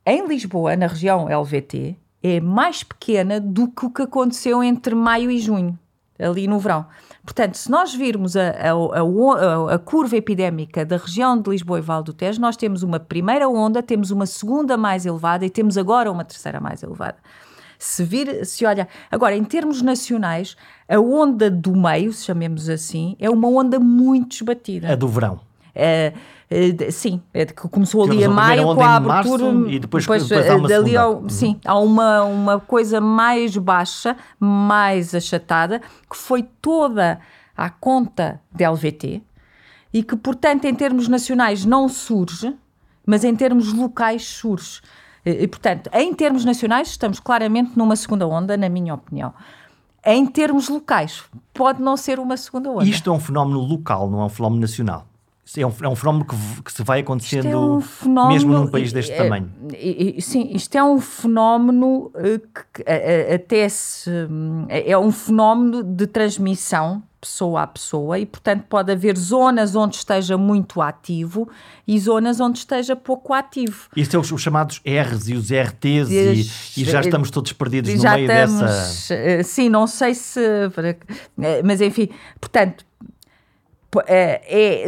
em Lisboa, na região LVT, é mais pequena do que o que aconteceu entre maio e junho, ali no verão. Portanto, se nós virmos a, a, a, a, curva epidémica da região de Lisboa e Val do Tejo, nós temos uma primeira onda, temos uma segunda mais elevada e temos agora uma terceira mais elevada. Se vir, se olha, agora em termos nacionais, a onda do meio, se chamemos assim, é uma onda muito esbatida. A do verão. É, é, sim, é que começou ali a maio com a abertura e depois, depois, depois há uma dali ao, uhum. sim, há uma, uma coisa mais baixa, mais achatada, que foi toda à conta da LVT e que, portanto, em termos nacionais não surge, mas em termos locais surge. E, portanto, em termos nacionais, estamos claramente numa segunda onda, na minha opinião. Em termos locais, pode não ser uma segunda onda. Isto é um fenómeno local, não é um fenómeno nacional. É um, é um fenómeno que, que se vai acontecendo é um fenómeno, mesmo num país deste é, tamanho. sim, isto é um fenómeno eh, que, que até se. É, é um fenómeno de transmissão pessoa a pessoa e, portanto, pode haver zonas onde esteja muito ativo e zonas onde esteja pouco ativo. Isto são os, os chamados R's e os RTs e, e, já estamos todos perdidos no meio estamos, dessa... Eh, sim, não sei se... Eh, mas, enfim, portanto, é, é,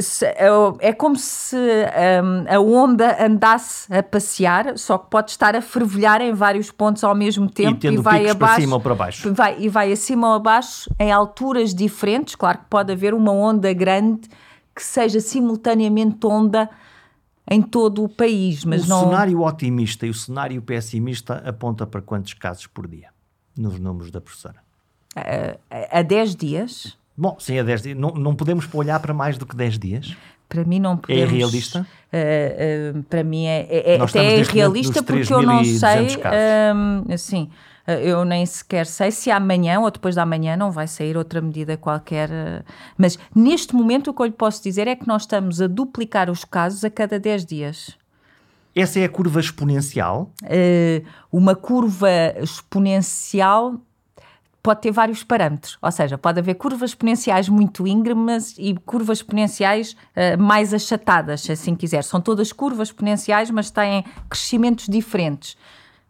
é, como se um, a onda andasse a passear, só que pode estar a fervilhar em vários pontos ao mesmo tempo e, e vai abaixo, para cima ou para baixo. Vai, e vai acima ou abaixo em alturas diferentes. Claro que pode haver uma onda grande que seja simultaneamente onda em todo o país, mas o não... cenário otimista e o cenário pessimista aponta para quantos casos por dia, nos números da professora? Uh, a 10 dias Bom, sim, a 10 dias. Não, não podemos olhar para mais do que 10 dias? Para mim não é podemos. É realista? Uh, uh, para mim é, é, é até é realista porque eu não sei. Uh, assim, eu nem sequer sei se amanhã ou depois da amanhã não vai sair outra medida qualquer. Mas neste momento o que eu lhe posso dizer é que nós estamos a duplicar os casos a cada 10 dias. Essa é a curva exponencial? uma curva exponencial pode ter vários parâmetros, ou seja, pode haver curvas exponenciais muito íngremes e curvas exponenciais uh, mais achatadas, se assim quiser. São todas curvas exponenciais, mas têm crescimentos diferentes.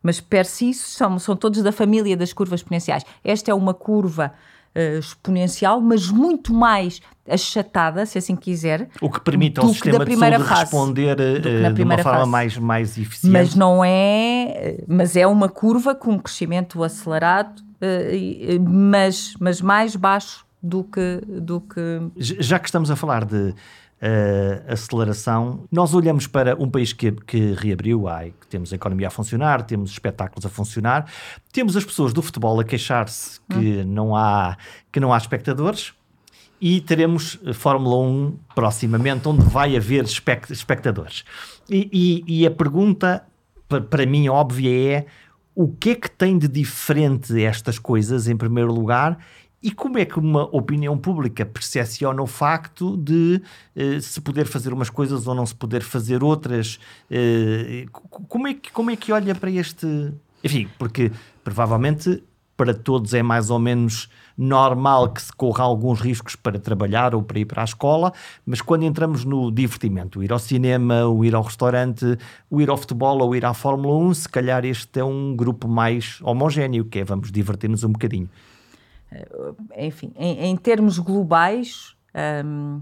Mas per si são, são todos da família das curvas exponenciais. Esta é uma curva uh, exponencial, mas muito mais achatada, se assim quiser. O que permite ao sistema de saúde fase, responder uh, de uma forma mais, mais eficiente. Mas não é... Mas é uma curva com um crescimento acelerado mas, mas mais baixo do que, do que. Já que estamos a falar de uh, aceleração, nós olhamos para um país que, que reabriu, ai, que temos a economia a funcionar, temos espetáculos a funcionar, temos as pessoas do futebol a queixar-se que, hum. não há, que não há espectadores. E teremos Fórmula 1 proximamente, onde vai haver espectadores. E, e, e a pergunta, para mim, óbvia é o que é que tem de diferente estas coisas, em primeiro lugar, e como é que uma opinião pública percepciona o facto de eh, se poder fazer umas coisas ou não se poder fazer outras? Eh, como, é que, como é que olha para este. Enfim, porque provavelmente para todos é mais ou menos normal que se corra alguns riscos para trabalhar ou para ir para a escola, mas quando entramos no divertimento, ir ao cinema, o ir ao restaurante, o ir ao futebol ou ir à Fórmula 1, se calhar este é um grupo mais homogéneo, que é vamos divertir-nos um bocadinho. Eh, enfim, em, em termos globais, hum,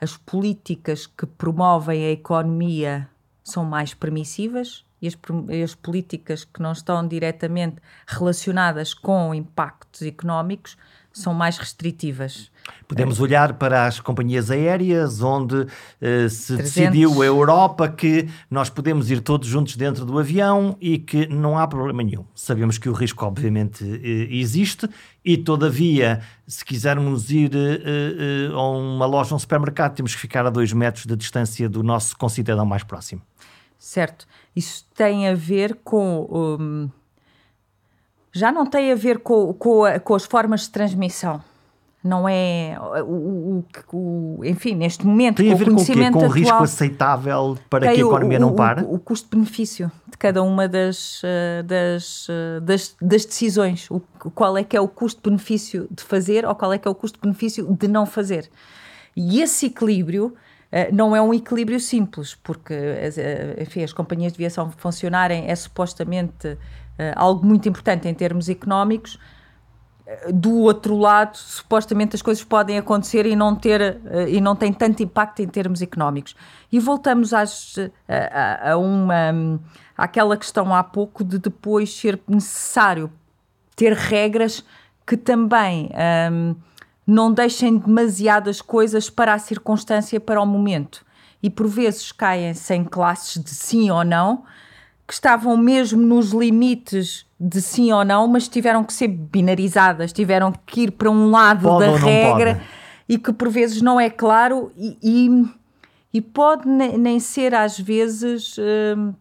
as políticas que promovem a economia são mais permissivas e as, as, políticas que não estão diretamente relacionadas com impactos económicos são mais restritivas. Podemos é. olhar para as companhias aéreas, onde uh, se 300. decidiu a Europa que nós podemos ir todos juntos dentro do avião e que não há problema nenhum. Sabemos que o risco, obviamente, uh, existe e, todavia, se quisermos ir uh, a uma loja, um supermercado, temos que ficar a dois metros de distância do nosso concidadão mais próximo. Certo. Isso tem a ver com. Um, já não tem a ver com, com, a, com, as formas de transmissão. Não é o, o, o enfim, neste momento, tem com a ver o conhecimento com, o com risco aceitável para que a economia não pare? O, custo-benefício de cada uma das, eh, das, eh, das, das decisões. O, qual é que é o custo-benefício de fazer ou qual é que é o custo-benefício de não fazer. E esse equilíbrio não é um equilíbrio simples, porque eh, enfim, as companhias de viação funcionarem é supostamente algo muito importante em termos económicos, do outro lado, supostamente as coisas podem acontecer e não ter e não tem tanto impacto em termos económicos. E voltamos às, a, a, uma àquela questão há pouco de depois ser necessário ter regras que também um, não deixem demasiadas coisas para a circunstância, para o momento. E por vezes caem-se em classes de sim ou não, que estavam mesmo nos limites de sim ou não, mas tiveram que ser binarizadas, tiveram que ir para um lado pode da regra e que por vezes não é claro e, e, e pode nem ser às vezes. Hum,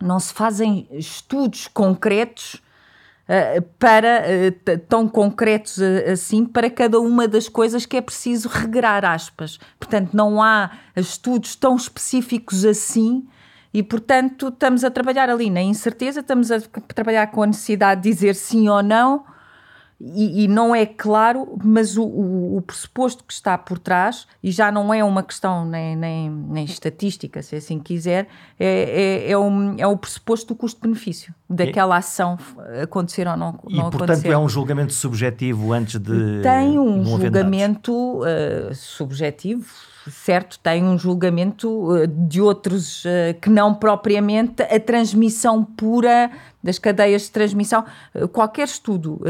não se fazem estudos concretos para uh, tão concretos uh, assim para cada uma das coisas que é preciso regrar aspas. Portanto, não há estudos tão específicos assim e, portanto, estamos a trabalhar ali na incerteza, estamos a trabalhar com a necessidade de dizer sim ou não e, e, não é claro, mas o, o, o, pressuposto que está por trás, e já não é uma questão nem, nem, nem estatística, se assim quiser, é, é, é, um, é o pressuposto do custo-benefício daquela ação acontecer ou não, e, não portanto, é um julgamento subjetivo antes de. Tem um julgamento uh, subjetivo, certo, tem um julgamento uh, de outros uh, que não propriamente a transmissão pura das cadeias de transmissão. qualquer estudo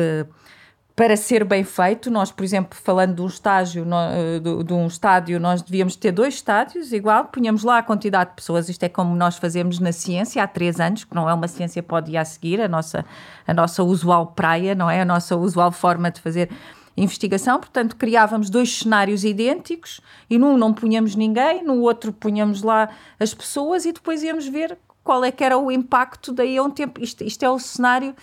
para ser bem feito, nós, por exemplo, falando de um estágio, eh, de, um estádio, nós devíamos ter dois estádios igual, punhamos lá a quantidade de pessoas, isto é como nós fazemos na ciência há três anos, que não é uma ciência pode ir a seguir, a nossa, a nossa usual praia, não é? A nossa usual forma de fazer investigação, portanto criávamos dois cenários idênticos e num não punhamos ninguém, no outro punhamos lá as pessoas e depois íamos ver qual é que era o impacto daí a um tempo. Isto, isto é o cenário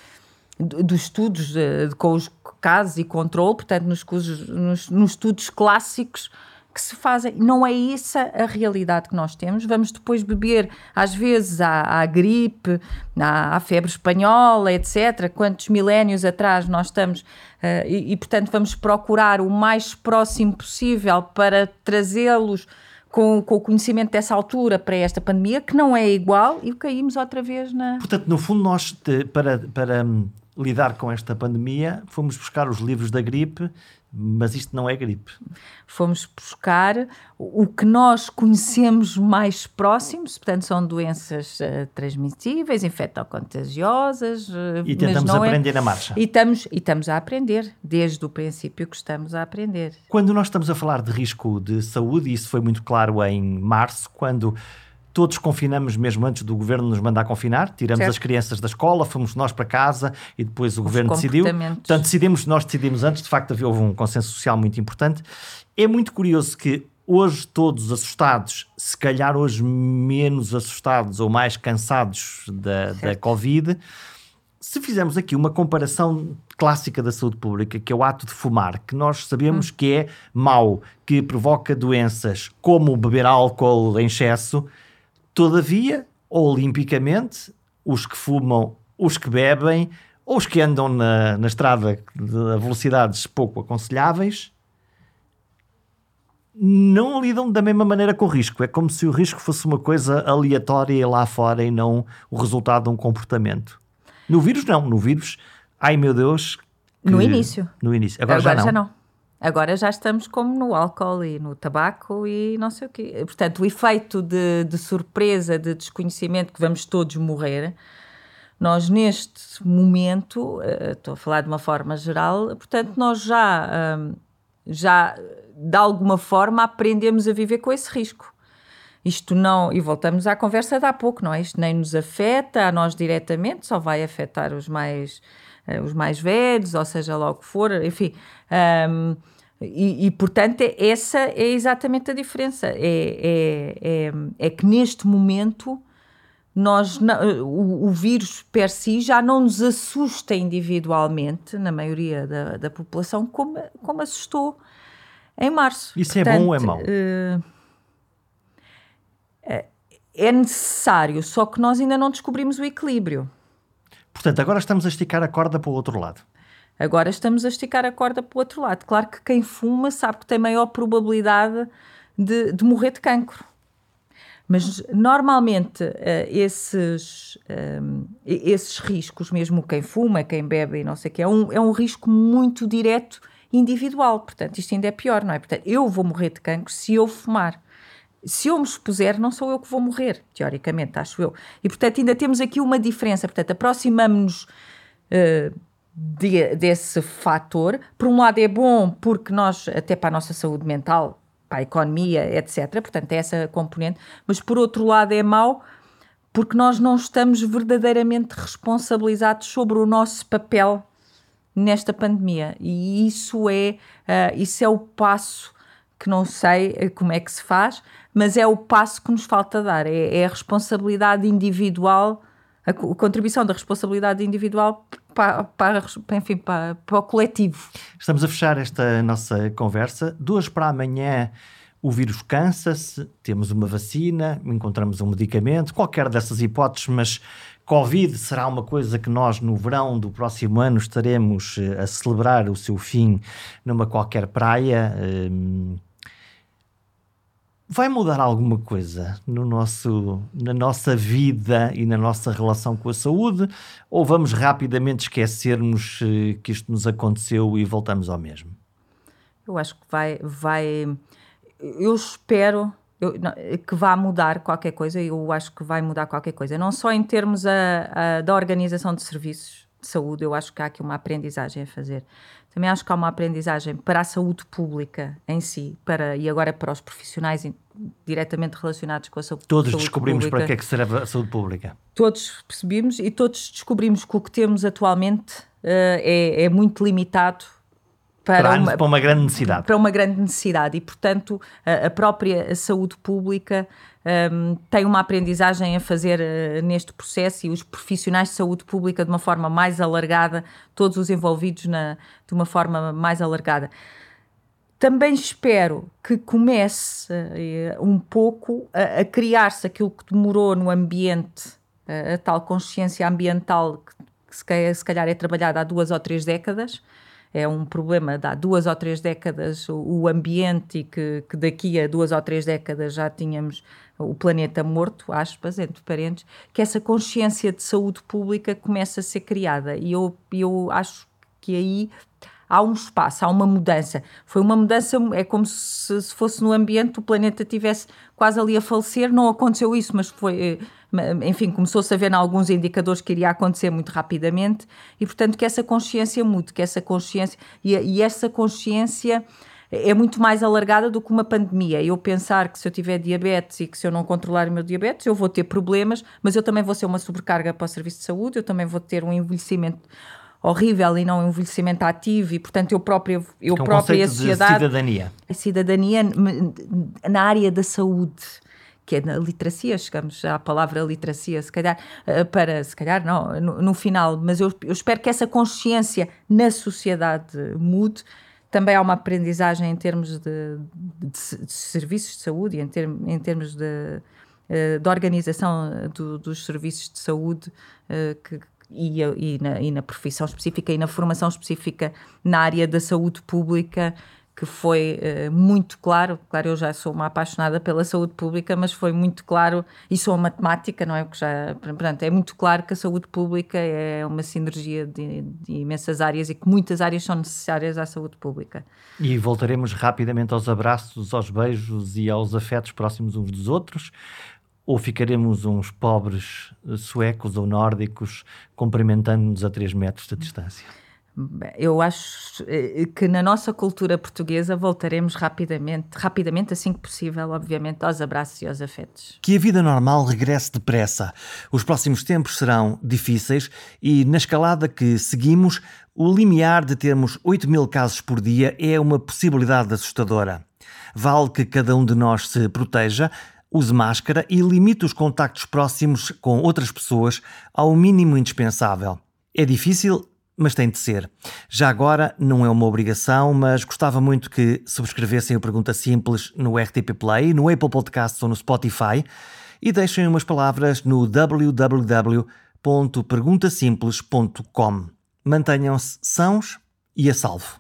dos estudos de, com os casos e controle, portanto, nos, nos, nos, estudos clássicos que se fazem. Não é essa a realidade que nós temos. Vamos depois beber, às vezes, à, à gripe, à, à, febre espanhola, etc. Quantos milénios atrás nós estamos. Uh, e, e, portanto, vamos procurar o mais próximo possível para trazê-los. Com, com, o conhecimento dessa altura para esta pandemia, que não é igual, e caímos outra vez na. Portanto, no fundo, nós, para, para lidar com esta pandemia, fomos buscar os livros da gripe, mas isto não é gripe. Fomos buscar o que nós conhecemos mais próximos, portanto, são doenças uh, transmissíveis, infectocontagiosas. Uh, e tentamos é- aprender é... na marcha. E estamos, e estamos a aprender, desde o princípio que estamos a aprender. Quando nós estamos a falar de risco de saúde, e isso foi muito claro em março, quando todos confinamos mesmo antes do governo nos mandar confinar, tiramos certo. as crianças da escola, fomos nós para casa e depois o Os governo decidiu. Portanto, decidimos, nós decidimos antes, de facto houve um consenso social muito importante. É muito curioso que hoje todos assustados, se calhar hoje menos assustados ou mais cansados da, da Covid, se fizermos aqui uma comparação clássica da saúde pública, que é o ato de fumar, que nós sabemos hum. que é mau, que provoca doenças como beber álcool em excesso, Todavia, olimpicamente, os que fumam, os que bebem, ou os que andam na, na estrada a velocidades pouco aconselháveis, não lidam da mesma maneira com o risco. É como se o risco fosse uma coisa aleatória lá fora e não o resultado de um comportamento. No vírus, não. No vírus, ai meu Deus. Que... No início. No início. Agora, Agora já, não. já não. Agora já estamos como no álcool e no tabaco e não sei o quê. Portanto, o efeito de, de surpresa, de desconhecimento que vamos todos morrer, nós neste momento, uh, estou a falar de uma forma geral, portanto, nós já, um, já de alguma forma aprendemos a viver com esse risco. Isto não, e voltamos à conversa de há pouco, não é? Isto nem nos afeta a nós diretamente, só vai afetar os mais, os mais velhos, ou seja lá o que for, enfim. Um, e, e, portanto, é, essa é exatamente a diferença. É, é, é, é que neste momento nós, o, o, vírus per si já não nos assusta individualmente, na maioria da, da população, como, como assustou em março. Isso portanto, é bom ou é mau? Uh, é necessário, só que nós ainda não descobrimos o equilíbrio. Portanto, agora estamos a esticar a corda para o outro lado. Agora estamos a esticar a corda para o outro lado. Claro que quem fuma sabe que tem maior probabilidade de, de morrer de cancro. Mas normalmente uh, esses, um, esses riscos, mesmo quem fuma, quem bebe e não sei o que, é um, é um risco muito direto individual. Portanto, isto ainda é pior, não é? Portanto, eu vou morrer de cancro se eu fumar. Se eu me expuser, não sou eu que vou morrer, teoricamente, acho eu. E, portanto, ainda temos aqui uma diferença. Portanto, aproximamos-nos uh, de, desse fator. Por um lado, é bom porque nós, até para a nossa saúde mental, para a economia, etc. Portanto, é essa componente. Mas, por outro lado, é mau porque nós não estamos verdadeiramente responsabilizados sobre o nosso papel nesta pandemia. E isso é, uh, isso é o passo que não sei eh, como é que se faz, mas é o passo que nos falta dar. É, é a responsabilidade individual, a, contribuição da responsabilidade individual para, para, enfim, para, para o coletivo. Estamos a fechar esta nossa conversa. Duas para amanhã o vírus cansa-se, temos uma vacina, encontramos um medicamento, qualquer dessas hipóteses, mas Covid será uma coisa que nós, no verão do próximo ano, estaremos eh, a celebrar o seu fim numa qualquer praia. Hum, vai mudar alguma coisa no nosso, na nossa vida e na nossa relação com a saúde? Ou vamos rapidamente esquecermos eh, que isto nos aconteceu e voltamos ao mesmo? Eu acho que vai. vai eu espero eu, não, que vá mudar qualquer coisa, eu acho que vai mudar qualquer coisa, não só em termos a, a, da organização de serviços de saúde, eu acho que há aqui uma aprendizagem a fazer. Também acho que há uma aprendizagem para a saúde pública em si, para, e agora para os profissionais diretamente relacionados com a saúde, todos saúde descobrimos pública. para que é que serve a saúde pública. Todos percebemos e todos descobrimos que o que temos atualmente uh, é, é muito limitado para, uma, para, uma, grande necessidade. Para uma grande necessidade. E, portanto, a, a própria saúde pública um, tem uma aprendizagem a fazer uh, neste processo e os profissionais de saúde pública de uma forma mais alargada, todos os envolvidos na, de uma forma mais alargada. Também espero que comece uh, um pouco a, a criar-se aquilo que demorou no ambiente, uh, a tal consciência ambiental que, que se, se calhar é trabalhada há duas ou três décadas, é um problema de há duas ou três décadas o ambiente e que, que daqui a duas ou três décadas já tínhamos o planeta morto, aspas, entre parentes, que essa consciência de saúde pública começa a ser criada. E eu, eu acho que aí há um espaço, há uma mudança. Foi uma mudança, é como se, se fosse no ambiente o planeta tivesse quase ali a falecer. Não aconteceu isso, mas foi, eh, enfim, começou-se a ver em alguns indicadores que iria acontecer muito rapidamente e, portanto, que essa consciência mude, que essa consciência, e, e essa consciência é muito mais alargada do que uma pandemia. Eu pensar que se eu tiver diabetes e que se eu não controlar o meu diabetes, eu vou ter problemas, mas eu também vou ser uma sobrecarga para o serviço de saúde, eu também vou ter um envelhecimento horrível e não envelhecimento ativo e portanto eu própria eu é um própria a sociedade cidadania a cidadania na área da saúde que é na literacia, chegamos à palavra literacia, se calhar, eh, para, se calhar não, no, no final, mas eu, eu, espero que essa consciência na sociedade mude. Também há uma aprendizagem em termos de, de, de serviços de saúde, em, term, em termos de, eh, de organização do, dos serviços de saúde eh, que, e, e, na, e na profissão específica e na formação específica na área da saúde pública que foi uh, muito claro, claro, eu já sou uma apaixonada pela saúde pública, mas foi muito claro, e sou matemática, não é? Porque já, portanto, é muito claro que a saúde pública é uma sinergia de, de, imensas áreas e que muitas áreas são necessárias à saúde pública. E voltaremos rapidamente aos abraços, aos beijos e aos afetos próximos uns dos outros. Ou ficaremos uns pobres suecos ou nórdicos cumprimentando-nos a 3 metros de distância? eu acho eh, que na nossa cultura portuguesa voltaremos rapidamente, rapidamente, assim que possível, obviamente, aos abraços e aos afetos. Que a vida normal regresse depressa. Os próximos tempos serão difíceis e, na escalada que seguimos, o limiar de termos 8 mil casos por dia é uma possibilidade assustadora. Vale que cada um de nós se proteja, use máscara e limite os contactos próximos com outras pessoas ao mínimo indispensável. É difícil, mas tem de ser. Já agora, não é uma obrigação, mas gostava muito que subscrevessem o Pergunta Simples no RTP Play, no Apple Podcasts ou no Spotify e deixem umas palavras no www.perguntasimples.com. Mantenham-se sãos e a salvo.